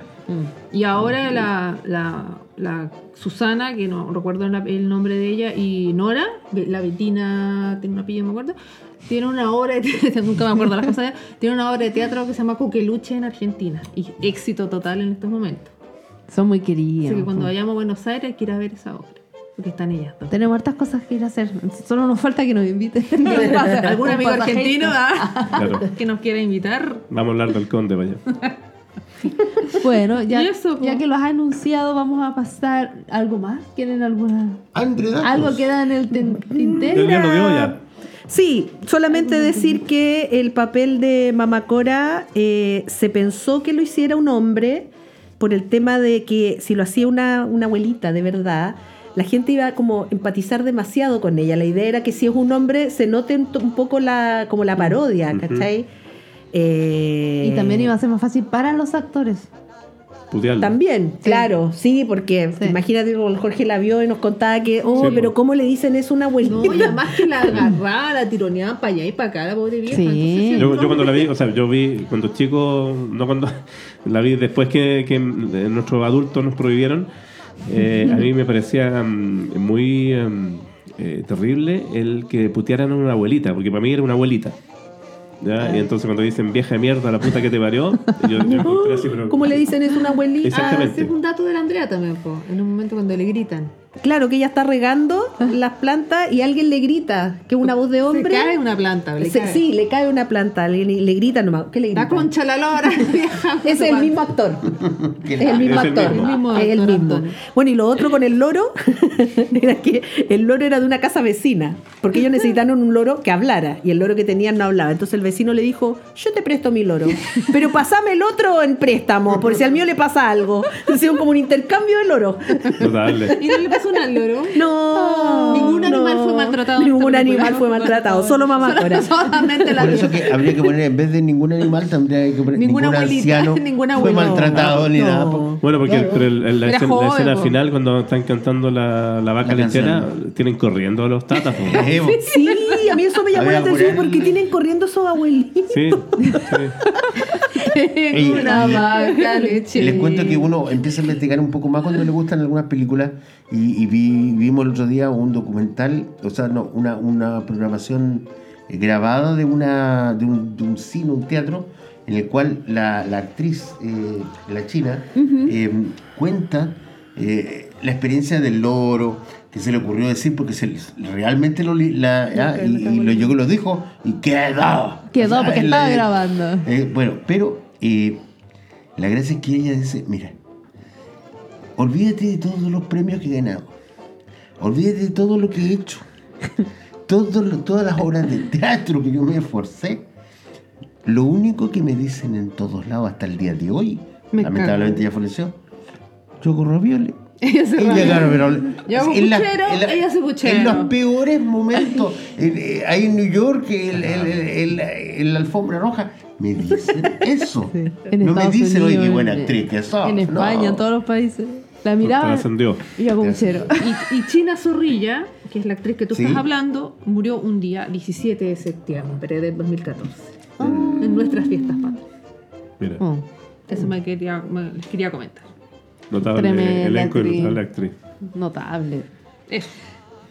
Speaker 3: Y ahora la, la, la Susana, que no recuerdo el nombre de ella, y Nora, la Betina, tiene un apellido, no me acuerdo, tiene una obra de teatro, nunca me acuerdo las cosas, de ella, tiene una obra de teatro que se llama Coqueluche en Argentina. Y éxito total en estos momentos.
Speaker 1: Son muy
Speaker 3: Así
Speaker 1: queridos.
Speaker 3: que cuando vayamos a Buenos Aires hay que ir a ver esa obra. Porque están ellas dos.
Speaker 1: Tenemos hartas cosas que ir a hacer. Solo nos falta que nos inviten.
Speaker 3: ¿Algún amigo argentino ah,
Speaker 5: Claro.
Speaker 3: que nos quiera invitar?
Speaker 5: Vamos a hablar del conde, vaya.
Speaker 1: Bueno, ya,
Speaker 3: Y eso,
Speaker 1: ya que lo has anunciado, vamos a pasar algo más. ¿Quieren alguna? Algo queda en el tin- tintero.
Speaker 5: Ya.
Speaker 4: Sí, solamente decir que el papel de Mamacora eh, se pensó que lo hiciera un hombre por el tema de que si lo hacía una, una abuelita de verdad, la gente iba como a empatizar demasiado con ella. La idea era que si es un hombre se note un, un poco la, como la parodia, ¿cachai? Eh,
Speaker 1: Y también iba a ser más fácil para los actores.
Speaker 5: Putearlo.
Speaker 4: También, claro, sí, porque
Speaker 1: Sí.
Speaker 4: imagínate, Jorge la vio y nos contaba que, oh,
Speaker 5: Sí,
Speaker 4: pero. ¿cómo le dicen eso a una abuelita?
Speaker 3: No, y además que la agarraba, la tironeaban para allá y para acá, la pobre vieja.
Speaker 1: Sí.
Speaker 3: Entonces,
Speaker 5: Yo, yo cuando la vi, o sea, yo vi cuando chico, no cuando la vi después que, que nuestros adultos nos prohibieron, eh, a mí me parecía mm, muy mm, eh, terrible el que putearan a una abuelita, porque para mí era una abuelita. ¿ya? Y entonces cuando dicen vieja de mierda, la puta que te parió, yo, yo así, pero...
Speaker 4: ¿Cómo le dicen eso a una abuelita?
Speaker 3: Ah, ese es un dato de la Andrea también, po, en un momento cuando le gritan.
Speaker 4: Claro, que ella está regando las plantas y alguien le grita, que es una voz de hombre.
Speaker 3: Se cae una planta, le
Speaker 4: Se-
Speaker 3: cae.
Speaker 4: sí, le cae una planta, le, le grita nomás. ¿Qué le grita?
Speaker 3: La concha la lora.
Speaker 4: Es el mismo actor. Es el mismo actor.
Speaker 5: mismo.
Speaker 3: El mismo
Speaker 4: Es el
Speaker 3: actor,
Speaker 4: mismo. Bueno, y lo otro con el loro era que el loro era de una casa vecina, porque ellos necesitaron un loro que hablara y el loro que tenían no hablaba. Entonces el vecino le dijo, yo te presto mi loro, pero pasame el otro en préstamo, por si al mío le pasa algo. Hicieron como un intercambio de loro.
Speaker 5: Notable.
Speaker 3: Y no le loro.
Speaker 4: No.
Speaker 3: Ningún animal
Speaker 4: no.
Speaker 3: fue maltratado
Speaker 4: Ningún animal fue maltratado, solo mamá Cora.
Speaker 3: Solamente la
Speaker 2: Por eso que habría que poner, en vez de ningún animal, tendría que poner
Speaker 3: Ningún
Speaker 2: ningún
Speaker 3: abuelita,
Speaker 2: anciano
Speaker 3: ningún
Speaker 2: fue maltratado ni
Speaker 4: No.
Speaker 2: nada.
Speaker 5: Bueno, porque pero el- el- la, escena, la
Speaker 3: joven,
Speaker 5: escena
Speaker 3: po.
Speaker 5: final, cuando están cantando la, la vaca lechera, tienen corriendo a los tatas.
Speaker 4: Sí, a mí eso me llamó la atención porque tienen corriendo esos abuelitos.
Speaker 5: Sí, sí.
Speaker 3: Una vaca leche.
Speaker 2: Les cuento que uno empieza a investigar un poco más cuando le gustan algunas películas y, y vi- vimos el otro día un documental, o sea, no, una, una programación grabada de, una, de, un, de un cine, un teatro, en el cual la, la actriz, eh, la china, eh, cuenta eh, la experiencia del loro, que se le ocurrió decir porque se, realmente lo, la, ah, y lo llegó y lo dijo y quedó.
Speaker 1: Quedó
Speaker 2: O sea,
Speaker 1: porque
Speaker 2: la-
Speaker 1: estaba grabando.
Speaker 2: eh, bueno, pero eh, la gracia es que ella dice, mira, olvídate de todos los premios que he ganado, olvídate de todo lo que he hecho, todo todas las obras de teatro que yo me esforcé. Lo único que me dicen en todos lados hasta el día de hoy,
Speaker 3: Me
Speaker 2: lamentablemente ya falleció, yo con ravioles.
Speaker 3: Ella se
Speaker 2: Ella gana, pero
Speaker 3: Yo hago
Speaker 2: en la-
Speaker 3: puchero,
Speaker 2: en la-
Speaker 3: ella hace puchero.
Speaker 2: En los peores momentos, en- eh, ahí en New York, el, el- el- la alfombra roja, me dicen eso.
Speaker 1: En
Speaker 2: no me dicen, oye, qué buena
Speaker 1: en-
Speaker 2: actriz que sos.
Speaker 1: En España,
Speaker 2: No.
Speaker 1: en todos los países. La miraba
Speaker 5: Trascendió.
Speaker 1: y.
Speaker 3: Y, y China Zorrilla, que es la actriz que tú
Speaker 2: Sí.
Speaker 3: estás hablando, murió un día 17 de septiembre de 2014.
Speaker 1: Ah.
Speaker 3: En nuestras fiestas patrias.
Speaker 5: Mira.
Speaker 1: Oh.
Speaker 3: Eso me quería, me- les quería comentar.
Speaker 5: Notable
Speaker 1: Tremenda
Speaker 5: elenco y
Speaker 1: actriz.
Speaker 5: notable actriz.
Speaker 1: Notable.
Speaker 3: Eso.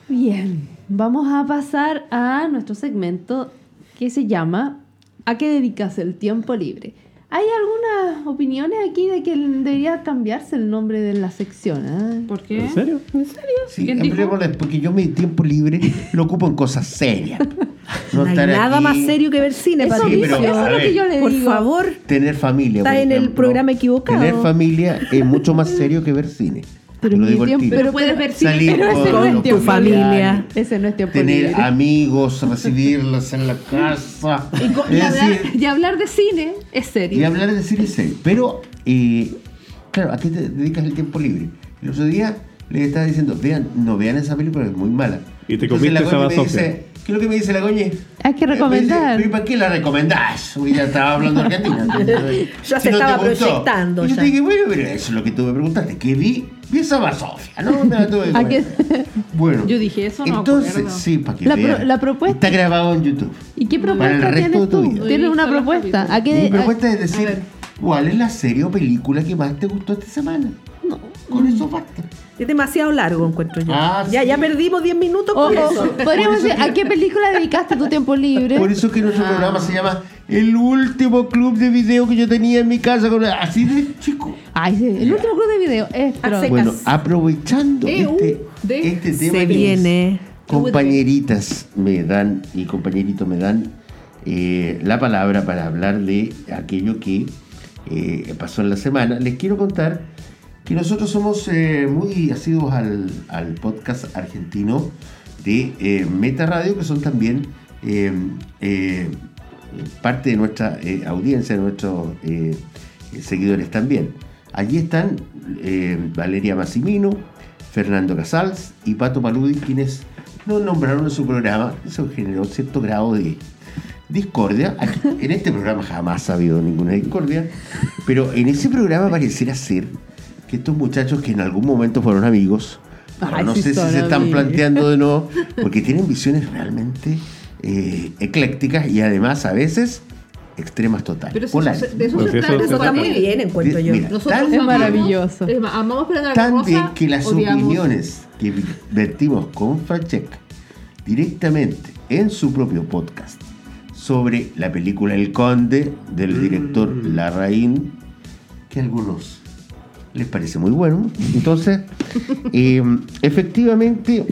Speaker 1: Bien, vamos a pasar a nuestro segmento que se llama ¿A qué dedicas el tiempo libre? Hay algunas opiniones aquí de que debería cambiarse el nombre de la sección. ¿eh?
Speaker 3: ¿Por qué?
Speaker 5: ¿En serio?
Speaker 2: Sí,
Speaker 3: ¿Quién dijo?
Speaker 2: hablemosle, porque yo mi tiempo libre lo ocupo en cosas serias.
Speaker 4: No hay
Speaker 2: estar
Speaker 4: nada
Speaker 2: aquí,
Speaker 4: más serio que ver cine,
Speaker 1: Eso,
Speaker 2: Sí, pero,
Speaker 1: eso es lo que yo le
Speaker 4: Por
Speaker 1: digo.
Speaker 4: favor.
Speaker 2: Tener familia.
Speaker 4: Está
Speaker 2: por
Speaker 4: en el programa equivocado.
Speaker 2: Tener familia es mucho más serio que ver cine.
Speaker 1: Pero
Speaker 2: digo
Speaker 1: tiempo-.
Speaker 3: Pero puedes ver cine,
Speaker 2: Salir
Speaker 3: pero ese
Speaker 2: con
Speaker 3: no es
Speaker 2: los
Speaker 3: tiempo
Speaker 4: familia.
Speaker 1: Ese no es tiempo
Speaker 2: Tener
Speaker 1: libre.
Speaker 2: amigos, recibirlos en la casa.
Speaker 3: Y, hablar, y hablar de cine es serio.
Speaker 2: y hablar de cine es serio. Pero, eh, claro, ¿a qué te dedicas el tiempo libre? El otro día le estaba diciendo, vean, no vean esa película, es muy mala.
Speaker 5: Y te
Speaker 2: Entonces
Speaker 5: comiste
Speaker 2: la
Speaker 5: esa
Speaker 2: me dice, ¿qué es lo que me dice la Goñi?
Speaker 1: Hay que
Speaker 2: Eh, me
Speaker 1: recomendar.
Speaker 2: dice, ¿Pero y para qué la recomendás? Uy, ya estaba hablando argentina.
Speaker 4: Ya se estaba proyectando,
Speaker 2: Y yo
Speaker 4: ya.
Speaker 2: te dije, bueno, pero eso es lo que tú me preguntaste. ¿Qué vi? Vi esa basofia, ¿no? Me la tuve que
Speaker 1: ¿A.
Speaker 2: Bueno.
Speaker 3: Yo dije, eso no
Speaker 2: Entonces,
Speaker 3: acuerdo.
Speaker 2: sí, para que
Speaker 1: La pro-
Speaker 2: vean.
Speaker 1: la propuesta-
Speaker 2: Está grabado en YouTube.
Speaker 1: ¿Y qué
Speaker 2: Para el
Speaker 1: propuesta
Speaker 2: resto
Speaker 1: tienes
Speaker 2: de tu
Speaker 1: tú?
Speaker 2: vida.
Speaker 1: Tienes una propuesta. ¿A
Speaker 2: Mi
Speaker 1: qué de-
Speaker 2: propuesta es
Speaker 3: a
Speaker 2: decir. ¿cuál es la serie o película que más te gustó esta semana? No, con eso basta.
Speaker 4: Es demasiado largo, encuentro yo.
Speaker 2: Ah,
Speaker 4: ya,
Speaker 2: sí.
Speaker 4: ya perdimos 10 minutos
Speaker 1: podríamos
Speaker 2: Por eso
Speaker 1: decir,
Speaker 2: que-
Speaker 1: ¿a qué película dedicaste tu tiempo libre?
Speaker 2: Por eso que nuestro programa se llama El último club de video que yo tenía en mi casa. con- Así de chico.
Speaker 1: Ay, sí, el último club de video es
Speaker 2: Bueno, aprovechando
Speaker 3: E, U,
Speaker 2: este,
Speaker 3: D.
Speaker 2: este tema
Speaker 4: Se viene.
Speaker 2: compañeritas me dan y compañeritos me dan eh, la palabra para hablar de aquello que eh, pasó en la semana. Les quiero contar que nosotros somos eh, muy asiduos al, podcast argentino de eh, Meta Radio, que son también eh, eh, parte de nuestra audiencia, de nuestros seguidores también. Allí están Valeria Massimino, Fernando Casals y Pato Paludi, quienes nos nombraron en su programa. Eso generó cierto grado de discordia. En este programa jamás ha habido ninguna discordia, pero en ese programa pareciera ser que estos muchachos que en algún momento fueron amigos,
Speaker 1: Ay,
Speaker 2: no
Speaker 1: sí
Speaker 2: sé si se están planteando de nuevo, porque tienen visiones realmente eh, eclécticas y además a veces extremas totales.
Speaker 3: Pero eso, de eso
Speaker 5: Pues
Speaker 3: se
Speaker 5: eso
Speaker 4: Eso está muy bien, encuentro yo.
Speaker 2: Mira,
Speaker 3: Nosotros
Speaker 2: tan-
Speaker 1: Es maravilloso.
Speaker 3: es ma- amamos
Speaker 2: Tan
Speaker 3: Rosa,
Speaker 2: bien que las
Speaker 3: odiamos-
Speaker 2: opiniones que vertimos con Francesca directamente en su propio podcast sobre la película El Conde del director Larraín, que algunos les parece muy bueno. Entonces, eh, efectivamente,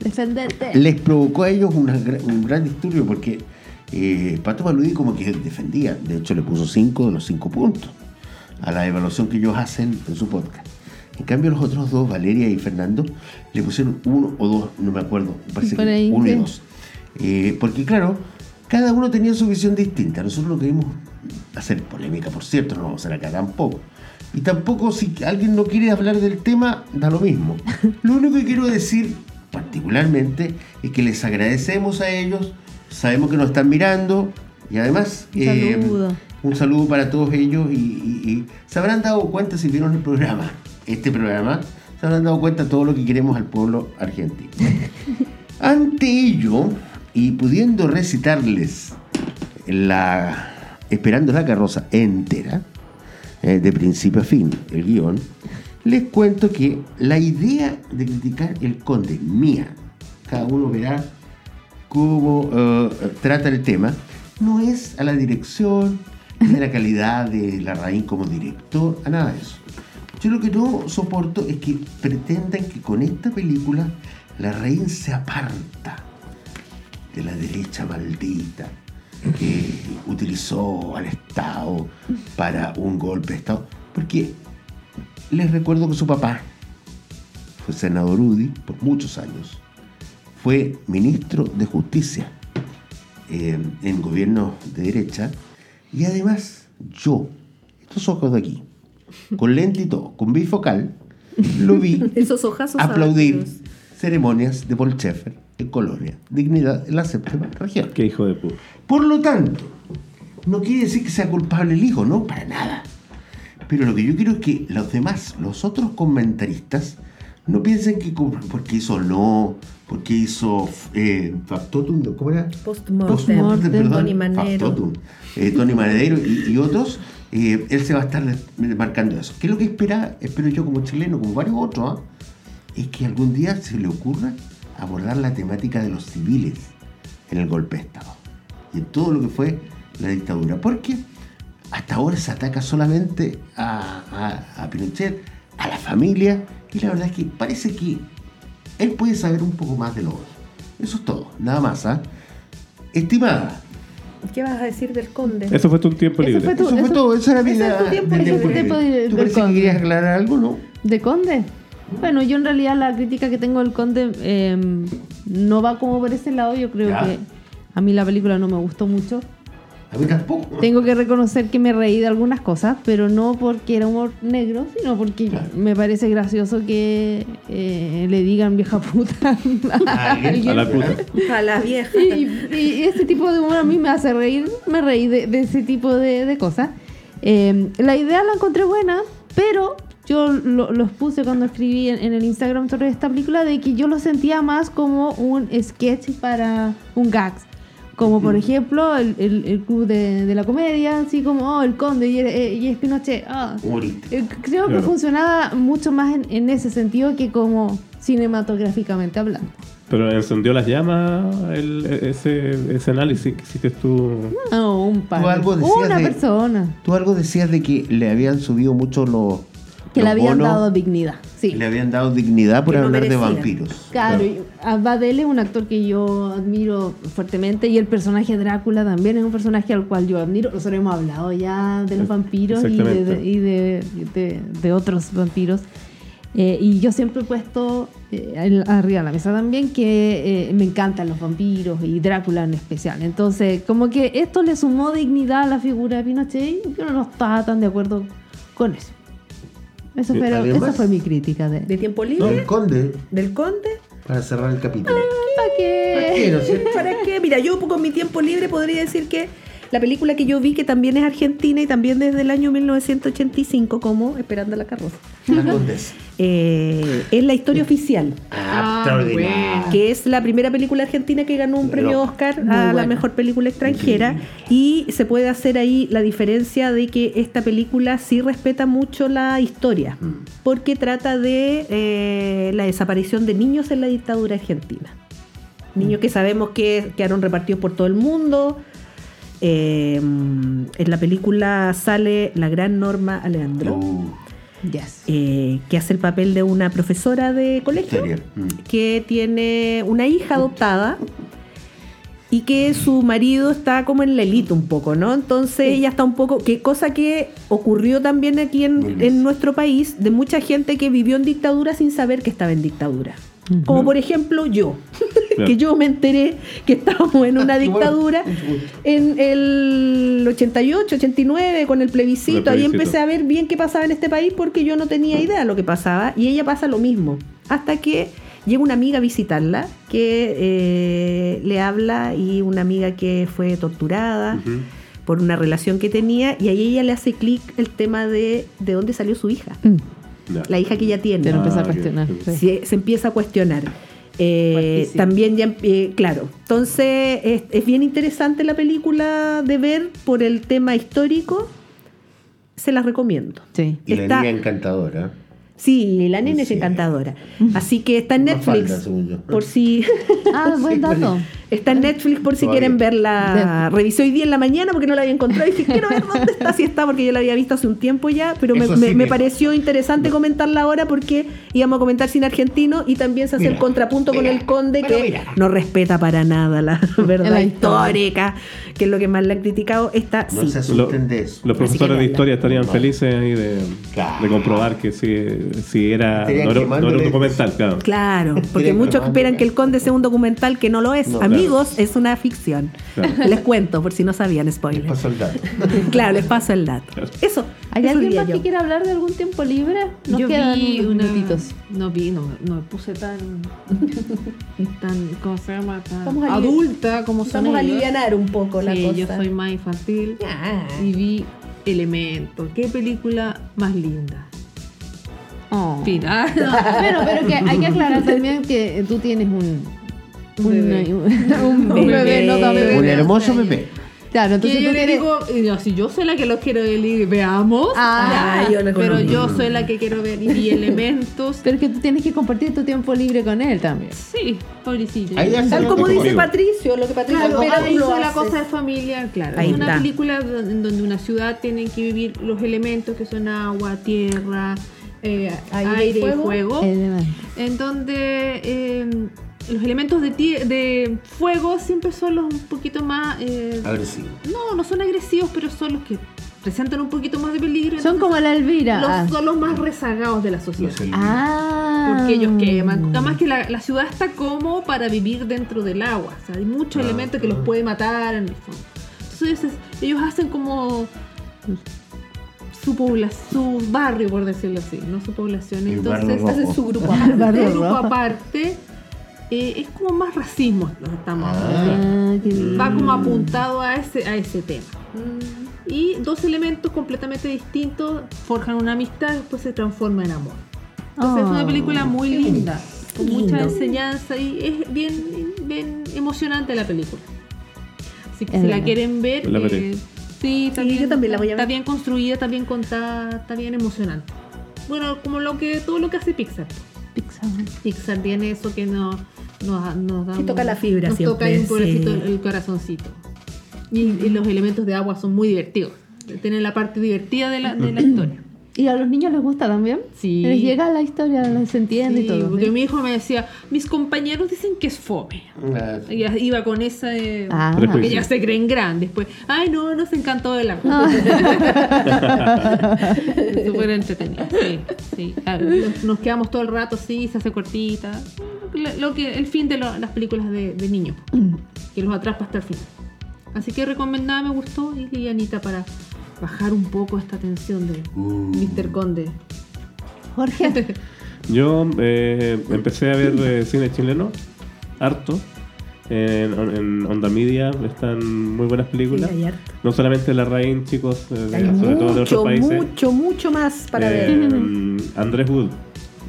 Speaker 1: Defenderte.
Speaker 2: les provocó a ellos una un gran disturbio porque eh, Pato Paludi como que defendía, de hecho le puso 5 de los 5 puntos a la evaluación que ellos hacen en su podcast. En cambio los otros dos, Valeria y Fernando, le pusieron uno o dos, no me acuerdo, me parece que uno y dos. Eh, porque claro, cada uno tenía su visión distinta. Nosotros no queremos hacer polémica, por cierto, no vamos a hacer acá tampoco. Y tampoco si alguien no quiere hablar del tema, da lo mismo. Lo único que quiero decir particularmente es que les agradecemos a ellos, sabemos que nos están mirando y además
Speaker 1: Un saludo.
Speaker 2: un saludo para todos ellos y, y- y se habrán dado cuenta si vieron el programa, este programa, se habrán dado cuenta de todo lo que queremos al pueblo argentino. Ante ello, y pudiendo recitarles la Esperando la carroza entera, eh, de principio a fin, el guion, les cuento que la idea de criticar el conde mía, cada uno verá cómo eh, trata el tema, no es a la dirección, ni a la calidad de Larraín como director, a nada de eso. Yo lo que no soporto es que pretendan que con esta película Larraín se aparta de la derecha maldita que utilizó al Estado para un golpe de Estado. Porque les recuerdo que su papá fue senador UDI por muchos años, fue ministro de Justicia eh, en gobierno de derecha y además yo, estos ojos de aquí, con lente y todo, con bifocal, lo vi
Speaker 4: Esos ojazos.
Speaker 2: aplaudir ceremonias de Paul Schaeffer en Colonia, dignidad en la séptima región.
Speaker 5: Qué hijo de puta.
Speaker 2: Por lo tanto, no quiere decir que sea culpable el hijo, no, para nada. Pero lo que yo quiero es que los demás, los otros comentaristas, no piensen que porque hizo no, porque hizo eh, factotum, ¿cómo era?
Speaker 4: Postmortem.
Speaker 2: Postmortem, perdón,
Speaker 4: Tony Manero.
Speaker 2: factotum, eh, Tony Manero y, y otros, eh, él se va a estar marcando eso. ¿Qué es lo que espera, espero yo como chileno, como varios otros? ah? Es que algún día se le ocurra abordar la temática de los civiles en el golpe de Estado y en todo lo que fue la dictadura. Porque hasta ahora se ataca solamente a, a- a Pinochet, a la familia, y la verdad es que parece que él puede saber un poco más de lo otro. Eso es todo, nada más. ¿ah? Estimada,
Speaker 4: ¿Qué vas a decir del conde?
Speaker 5: Eso fue tu tiempo
Speaker 1: Eso
Speaker 5: libre.
Speaker 1: fue tu-
Speaker 2: eso fue
Speaker 1: eso-
Speaker 2: todo, esa era mi
Speaker 4: es
Speaker 2: idea
Speaker 4: tiempo
Speaker 2: del
Speaker 4: libre,
Speaker 2: tiempo
Speaker 1: el tiempo
Speaker 2: libre.
Speaker 1: libre
Speaker 2: ¿Tú
Speaker 1: del
Speaker 2: parece que querías aclarar algo, no?
Speaker 1: ¿De Conde? Bueno, yo en realidad la crítica que tengo del Conde eh, no va como por ese lado. Yo creo
Speaker 2: Ya.
Speaker 1: que a mí la película no me gustó mucho.
Speaker 2: A mí tampoco.
Speaker 1: Tengo que reconocer que me reí de algunas cosas, pero no porque era humor negro, sino porque
Speaker 2: Claro.
Speaker 1: me parece gracioso que eh, le digan vieja puta a alguien.
Speaker 5: A la puta.
Speaker 4: A la vieja.
Speaker 1: Y, y ese tipo de humor a mí me hace reír, me reí de, de ese tipo de, de cosas. Eh, la idea la encontré buena, pero yo lo, los puse cuando escribí en, en el Instagram sobre esta película de que yo lo sentía más como un sketch para un gags. Como por ejemplo el, el- el club de, de la comedia, así como oh, el conde y, eh, y es Pinochet. ah. Eh, Creo que
Speaker 5: Claro.
Speaker 1: funcionaba mucho más en, en ese sentido que como cinematográficamente hablando.
Speaker 5: Pero encendió las llamas el- ese, ese análisis que hiciste tú.
Speaker 1: No, un par.
Speaker 2: Tú algo decías
Speaker 1: Una
Speaker 2: de-
Speaker 1: persona
Speaker 2: Tú algo decías de que le habían subido mucho los.
Speaker 1: Que le habían dado dignidad. Sí.
Speaker 2: Le habían dado dignidad por
Speaker 4: Que no
Speaker 2: hablar de vampiros.
Speaker 1: Claro, y Abadel es un actor que yo admiro fuertemente y el personaje Drácula también es un personaje al cual yo admiro. Nosotros hemos hablado ya de los vampiros y, de,
Speaker 5: exactamente.
Speaker 1: de- y de, de- de otros vampiros. Eh, y yo siempre he puesto eh, arriba de la mesa también que eh, me encantan los vampiros y Drácula en especial. Entonces, como que esto le sumó dignidad a la figura de Pinochet y yo no estaba tan de acuerdo con eso. Eso fue,
Speaker 2: ¿alguien
Speaker 1: esa fue mi crítica de...
Speaker 4: ¿De tiempo libre?
Speaker 2: el conde,
Speaker 4: ¿Del conde?
Speaker 2: para cerrar el capítulo.
Speaker 1: ¿Para qué?
Speaker 2: ¿Para qué, no?
Speaker 4: ¿Para qué? Mira, yo con mi tiempo libre podría decir que la película que yo vi, que también es argentina y también desde el año 1985, como Esperando la carroza,
Speaker 2: La
Speaker 4: eh, es la historia oficial.
Speaker 2: Ah,
Speaker 3: Ah,
Speaker 4: que es la primera película argentina que ganó un premio Oscar
Speaker 1: muy
Speaker 4: a la mejor película extranjera. Y se puede hacer ahí la diferencia de que esta película sí respeta mucho la historia
Speaker 2: Mm.
Speaker 4: porque trata de eh, la desaparición de niños en la dictadura argentina. Niños que sabemos que quedaron repartidos por todo el mundo Eh, en la película sale la gran Norma Aleandro
Speaker 2: Uh,
Speaker 1: Yes.
Speaker 4: eh, que hace el papel de una profesora de colegio.
Speaker 2: Mm.
Speaker 4: que tiene una hija adoptada y que su marido está como en la élite un poco, ¿no? Entonces ella está un poco, que cosa que ocurrió también aquí en, nuestro país, de mucha gente que vivió en dictadura sin saber que estaba en dictadura. Como por ejemplo yo, que yo me enteré que estábamos en una dictadura en el 88, 89 con el plebiscito.
Speaker 5: El
Speaker 4: Ahí
Speaker 5: plebiscito.
Speaker 4: empecé a ver bien qué pasaba en este país porque yo no tenía idea de lo que pasaba y ella pasa lo mismo. Hasta que llega una amiga a visitarla que eh, le habla y una amiga que fue torturada por una relación que tenía y ahí ella le hace clic el tema de de dónde salió su hija,
Speaker 1: Mm.
Speaker 5: Ya.
Speaker 4: la hija que ella tiene
Speaker 1: Te lo empecé a
Speaker 5: Ah,
Speaker 1: cuestionar. sí.
Speaker 4: se, se empieza a cuestionar. Eh, también ya, eh, claro. Entonces es, es bien interesante la película de ver por el tema histórico. Se las recomiendo.
Speaker 1: Sí.
Speaker 2: Y
Speaker 4: Está-
Speaker 2: la niña encantadora.
Speaker 4: Sí, la nena es encantadora. Así que está en Netflix.
Speaker 2: falta.
Speaker 4: Por si
Speaker 1: Ah, buen dato.
Speaker 4: Está en Netflix por si
Speaker 2: Todavía.
Speaker 4: quieren verla. Revisé hoy día en la mañana porque no la había encontrado y dije, quiero ver dónde está, si está, porque yo la había visto hace un tiempo ya, pero me, me-
Speaker 2: sí,
Speaker 4: me
Speaker 2: me-
Speaker 4: pareció interesante comentarla ahora porque íbamos a comentar cine argentino y también se hace el
Speaker 2: Mira,
Speaker 4: contrapunto con el conde que
Speaker 2: mira.
Speaker 4: no respeta para nada la verdad
Speaker 1: La
Speaker 4: histórica, que es lo que más le han criticado. Esta
Speaker 2: No
Speaker 4: sí.
Speaker 2: se asusten de eso.
Speaker 5: Los profesores de historia estarían
Speaker 2: No.
Speaker 5: felices ahí de,
Speaker 2: Claro.
Speaker 5: de comprobar que si, si era, no
Speaker 2: Estarían
Speaker 5: era, no era un documental, claro.
Speaker 4: Claro, porque muchos esperan que el Conde sea un documental que no lo es.
Speaker 2: No,
Speaker 4: Amigos, es una ficción.
Speaker 5: Claro.
Speaker 4: Les cuento, por si no sabían,
Speaker 2: Les
Speaker 4: spoiler.
Speaker 2: paso el dato.
Speaker 4: Claro, les paso el dato.
Speaker 5: Claro.
Speaker 4: Eso.
Speaker 1: ¿Hay
Speaker 4: eso
Speaker 1: alguien más
Speaker 4: yo.
Speaker 1: que quiera hablar de algún tiempo libre? Nos
Speaker 3: Yo
Speaker 1: quedan
Speaker 3: vi
Speaker 1: unos
Speaker 3: una,
Speaker 1: minutitos.
Speaker 3: no vi, no, no me puse tan, tan, ¿cómo se llama? Tan
Speaker 4: Vamos
Speaker 3: adulta como son
Speaker 4: Vamos a aliviar un poco la
Speaker 3: Sí,
Speaker 4: cosa.
Speaker 3: yo soy más infantil
Speaker 4: Ah.
Speaker 3: y vi Elemento. ¿Qué película más linda?
Speaker 1: Oh.
Speaker 3: Fin. No.
Speaker 1: Bueno, pero que hay que aclarar también que tú tienes un. Un,
Speaker 3: Bebé.
Speaker 1: un bebé, no tan bebé.
Speaker 2: Un hermoso bebé.
Speaker 1: Claro, entonces
Speaker 3: que yo
Speaker 1: tú
Speaker 3: le digo, si yo soy la que los quiero ver y veamos,
Speaker 1: Ah,
Speaker 3: ya,
Speaker 4: yo le
Speaker 3: pero yo soy la que quiero ver y vi elementos.
Speaker 1: Pero es que tú tienes que compartir tu tiempo libre con él también.
Speaker 3: Sí, pobrecito.
Speaker 2: Ahí ya
Speaker 4: Tal como
Speaker 2: conmigo.
Speaker 4: dice Patricio, lo que Patricio
Speaker 3: Claro,
Speaker 4: pero
Speaker 3: pero
Speaker 4: lo
Speaker 3: hizo la cosa de familia, claro.
Speaker 4: Ahí
Speaker 3: es una
Speaker 4: está.
Speaker 3: película en donde una ciudad tiene que vivir los elementos que son agua, tierra, eh,
Speaker 4: Aire
Speaker 3: aire,
Speaker 4: y
Speaker 3: y
Speaker 4: fuego.
Speaker 3: fuego. En donde eh, los elementos de, de fuego siempre son los un poquito más... eh,
Speaker 2: Agresivo.
Speaker 3: no, no son agresivos, pero son los que presentan un poquito más de peligro.
Speaker 1: Son
Speaker 3: entonces
Speaker 1: como la Elvira.
Speaker 3: los,
Speaker 1: Ah.
Speaker 3: son los más rezagados de la sociedad.
Speaker 1: Ah.
Speaker 3: Porque ellos queman. Además que la, la ciudad está como para vivir dentro del agua. O sea, hay muchos
Speaker 2: Ah,
Speaker 3: elementos que los puede matar en el fondo. Entonces es- ellos hacen como su población, su barrio, por decirlo así, no su población.
Speaker 2: El
Speaker 3: Entonces hacen su grupo aparte. grupo aparte eh, es como más racismo lo que estamos
Speaker 2: Ah.
Speaker 3: Va como apuntado a ese, a ese tema. Y dos elementos completamente distintos forjan una amistad y después se transforma en amor. Entonces es
Speaker 1: Oh,
Speaker 3: una película muy linda, con
Speaker 4: Qué
Speaker 3: mucha
Speaker 4: lindo.
Speaker 3: enseñanza y es bien, bien emocionante la película. Así que
Speaker 1: Es
Speaker 3: si la quieren ver,
Speaker 5: La
Speaker 3: eh, sí, está
Speaker 4: Sí,
Speaker 3: bien,
Speaker 4: yo también la voy a
Speaker 3: está
Speaker 4: ver.
Speaker 3: bien construida, está bien contada, está bien emocionante. Bueno, como lo que todo lo que hace Pixar.
Speaker 1: Pixar.
Speaker 3: Pixar tiene eso que nos, nos, nos da
Speaker 4: toca la fibra
Speaker 3: nos toca ahí un pobrecito
Speaker 4: sí.
Speaker 3: el corazoncito. Y, y los elementos de agua son muy divertidos. Tienen la parte divertida de la, de la historia.
Speaker 1: ¿Y a los niños les gusta también?
Speaker 3: Sí.
Speaker 1: Les llega la historia, les entiende
Speaker 3: Sí,
Speaker 1: y todo.
Speaker 3: porque
Speaker 1: ¿sí?
Speaker 3: mi hijo me decía, mis compañeros dicen que es fome.
Speaker 2: Ah,
Speaker 3: Y ya iba con esa de...
Speaker 1: Ah.
Speaker 3: Que ya se creen grandes. Pues, ay, no, nos encantó el agua. Súper entretenido. Sí, sí. Nos, nos quedamos todo el rato, sí, se hace cortita. Lo, lo que, el fin de lo- las películas de, de niños,
Speaker 1: Mm.
Speaker 3: que los atrapa hasta el final. Así que recomendada, me gustó. Y, y Anita para bajar un poco esta tensión de Mr. Conde.
Speaker 1: Jorge.
Speaker 5: Yo eh, empecé a ver eh, cine chileno, harto. En, en Onda Media están muy buenas películas.
Speaker 4: Sí.
Speaker 5: No solamente La Rain, chicos, eh, sobre todo de otros países.
Speaker 4: mucho, mucho más para
Speaker 5: Eh,
Speaker 4: ver.
Speaker 5: Andrés Wood,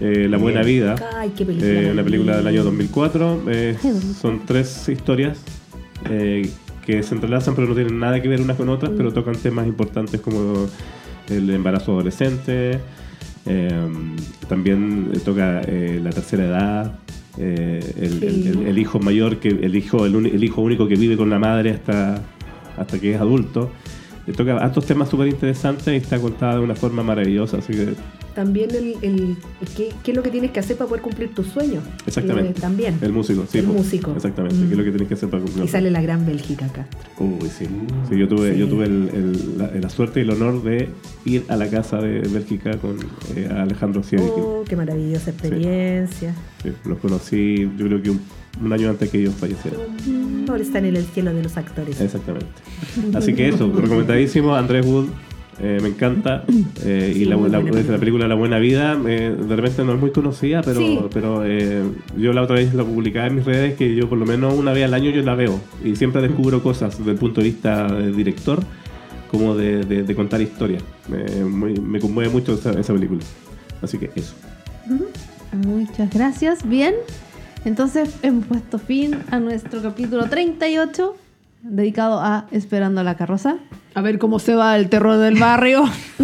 Speaker 5: eh, La Buena Vida.
Speaker 4: Ay, qué película.
Speaker 5: Eh, una película del año
Speaker 4: bonita.
Speaker 5: 2004. eh, son tres historias eh, que se entrelazan, pero no tienen nada que ver unas con otras, pero tocan temas importantes como el embarazo adolescente. eh, también toca eh, la tercera edad. eh, el, el- el- el hijo mayor que el hijo el, hijo único que vive con la madre hasta hasta que es adulto toca estos temas súper interesantes y está contada de una forma maravillosa así que
Speaker 4: También el, el- ¿qué, qué es lo que tienes que hacer para poder cumplir tus sueños.
Speaker 5: Exactamente.
Speaker 4: Eh, también.
Speaker 5: el músico sí
Speaker 4: El
Speaker 5: po.
Speaker 4: músico.
Speaker 5: exactamente
Speaker 4: Mm.
Speaker 5: que es lo que tenés que hacer para cumplir
Speaker 4: Y sale la gran Bélgica acá.
Speaker 5: Uy, sí. Sí, yo tuve,
Speaker 4: Sí.
Speaker 5: yo tuve el- el- la, la suerte y el honor de ir a la casa de Bélgica con eh, Alejandro Sievikin.
Speaker 4: Oh, qué maravillosa experiencia.
Speaker 5: Sí, los conocí, yo creo que un, un año antes que ellos fallecieron.
Speaker 4: Ahora están en el cielo de los actores.
Speaker 5: Exactamente. Así que eso, recomendadísimo. Andrés Wood, eh, me encanta. Eh,
Speaker 4: Sí,
Speaker 5: y la, la- película La Buena Vida, eh, de repente no es muy conocida, pero,
Speaker 4: Sí.
Speaker 5: pero eh, yo la otra vez la publicaba en mis redes que yo por lo menos una vez al año yo la veo. Y siempre descubro cosas desde el punto de vista de director como de, de- de contar historias. Me, muy- me conmueve mucho esa, esa película. Así que eso.
Speaker 1: Muchas gracias. Bien. Entonces hemos puesto fin a nuestro capítulo 38 dedicado a Esperando la carroza.
Speaker 3: A ver cómo se va el terror del barrio.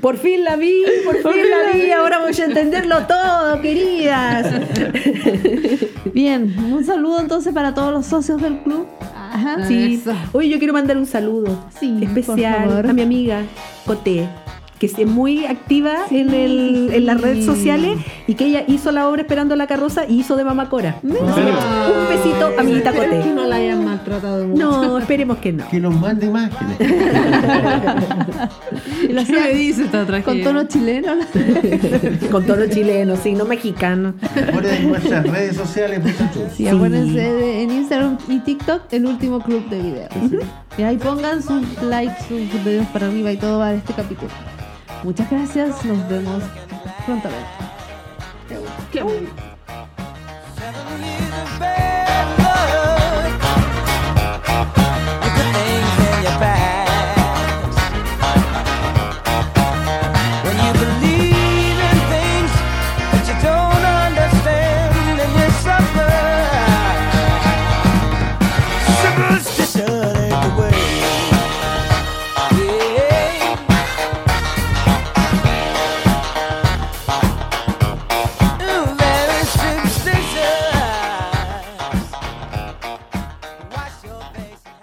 Speaker 4: Por fin la vi, por fin la vi, ahora voy a entenderlo todo, queridas.
Speaker 1: Bien, un saludo entonces para todos los socios del club. Ajá.
Speaker 4: Sí.
Speaker 3: Eso.
Speaker 4: Oye, yo quiero mandar un saludo
Speaker 1: Sí,
Speaker 4: especial a mi amiga Coté, que es muy activa en, el, en las redes sociales y que ella hizo la obra Esperando la carroza y hizo de mamacora. Así que un besito, amiguita
Speaker 3: Espero que no la hayan maltratado mucho.
Speaker 4: No, esperemos que no.
Speaker 2: que nos mande imágenes.
Speaker 1: Y lo
Speaker 3: ¿Qué me dice esta tragedia?
Speaker 1: con tono chileno.
Speaker 4: Con tono chileno, sí, no mexicano.
Speaker 2: Por en nuestras redes sociales, muchachos.
Speaker 1: Sí, acuérdense de- en Instagram y TikTok el último club de videos. Y ahí pongan sus likes, sus dedos para arriba y todo para este capítulo. Muchas gracias, nos vemos prontamente.
Speaker 3: Qué bueno.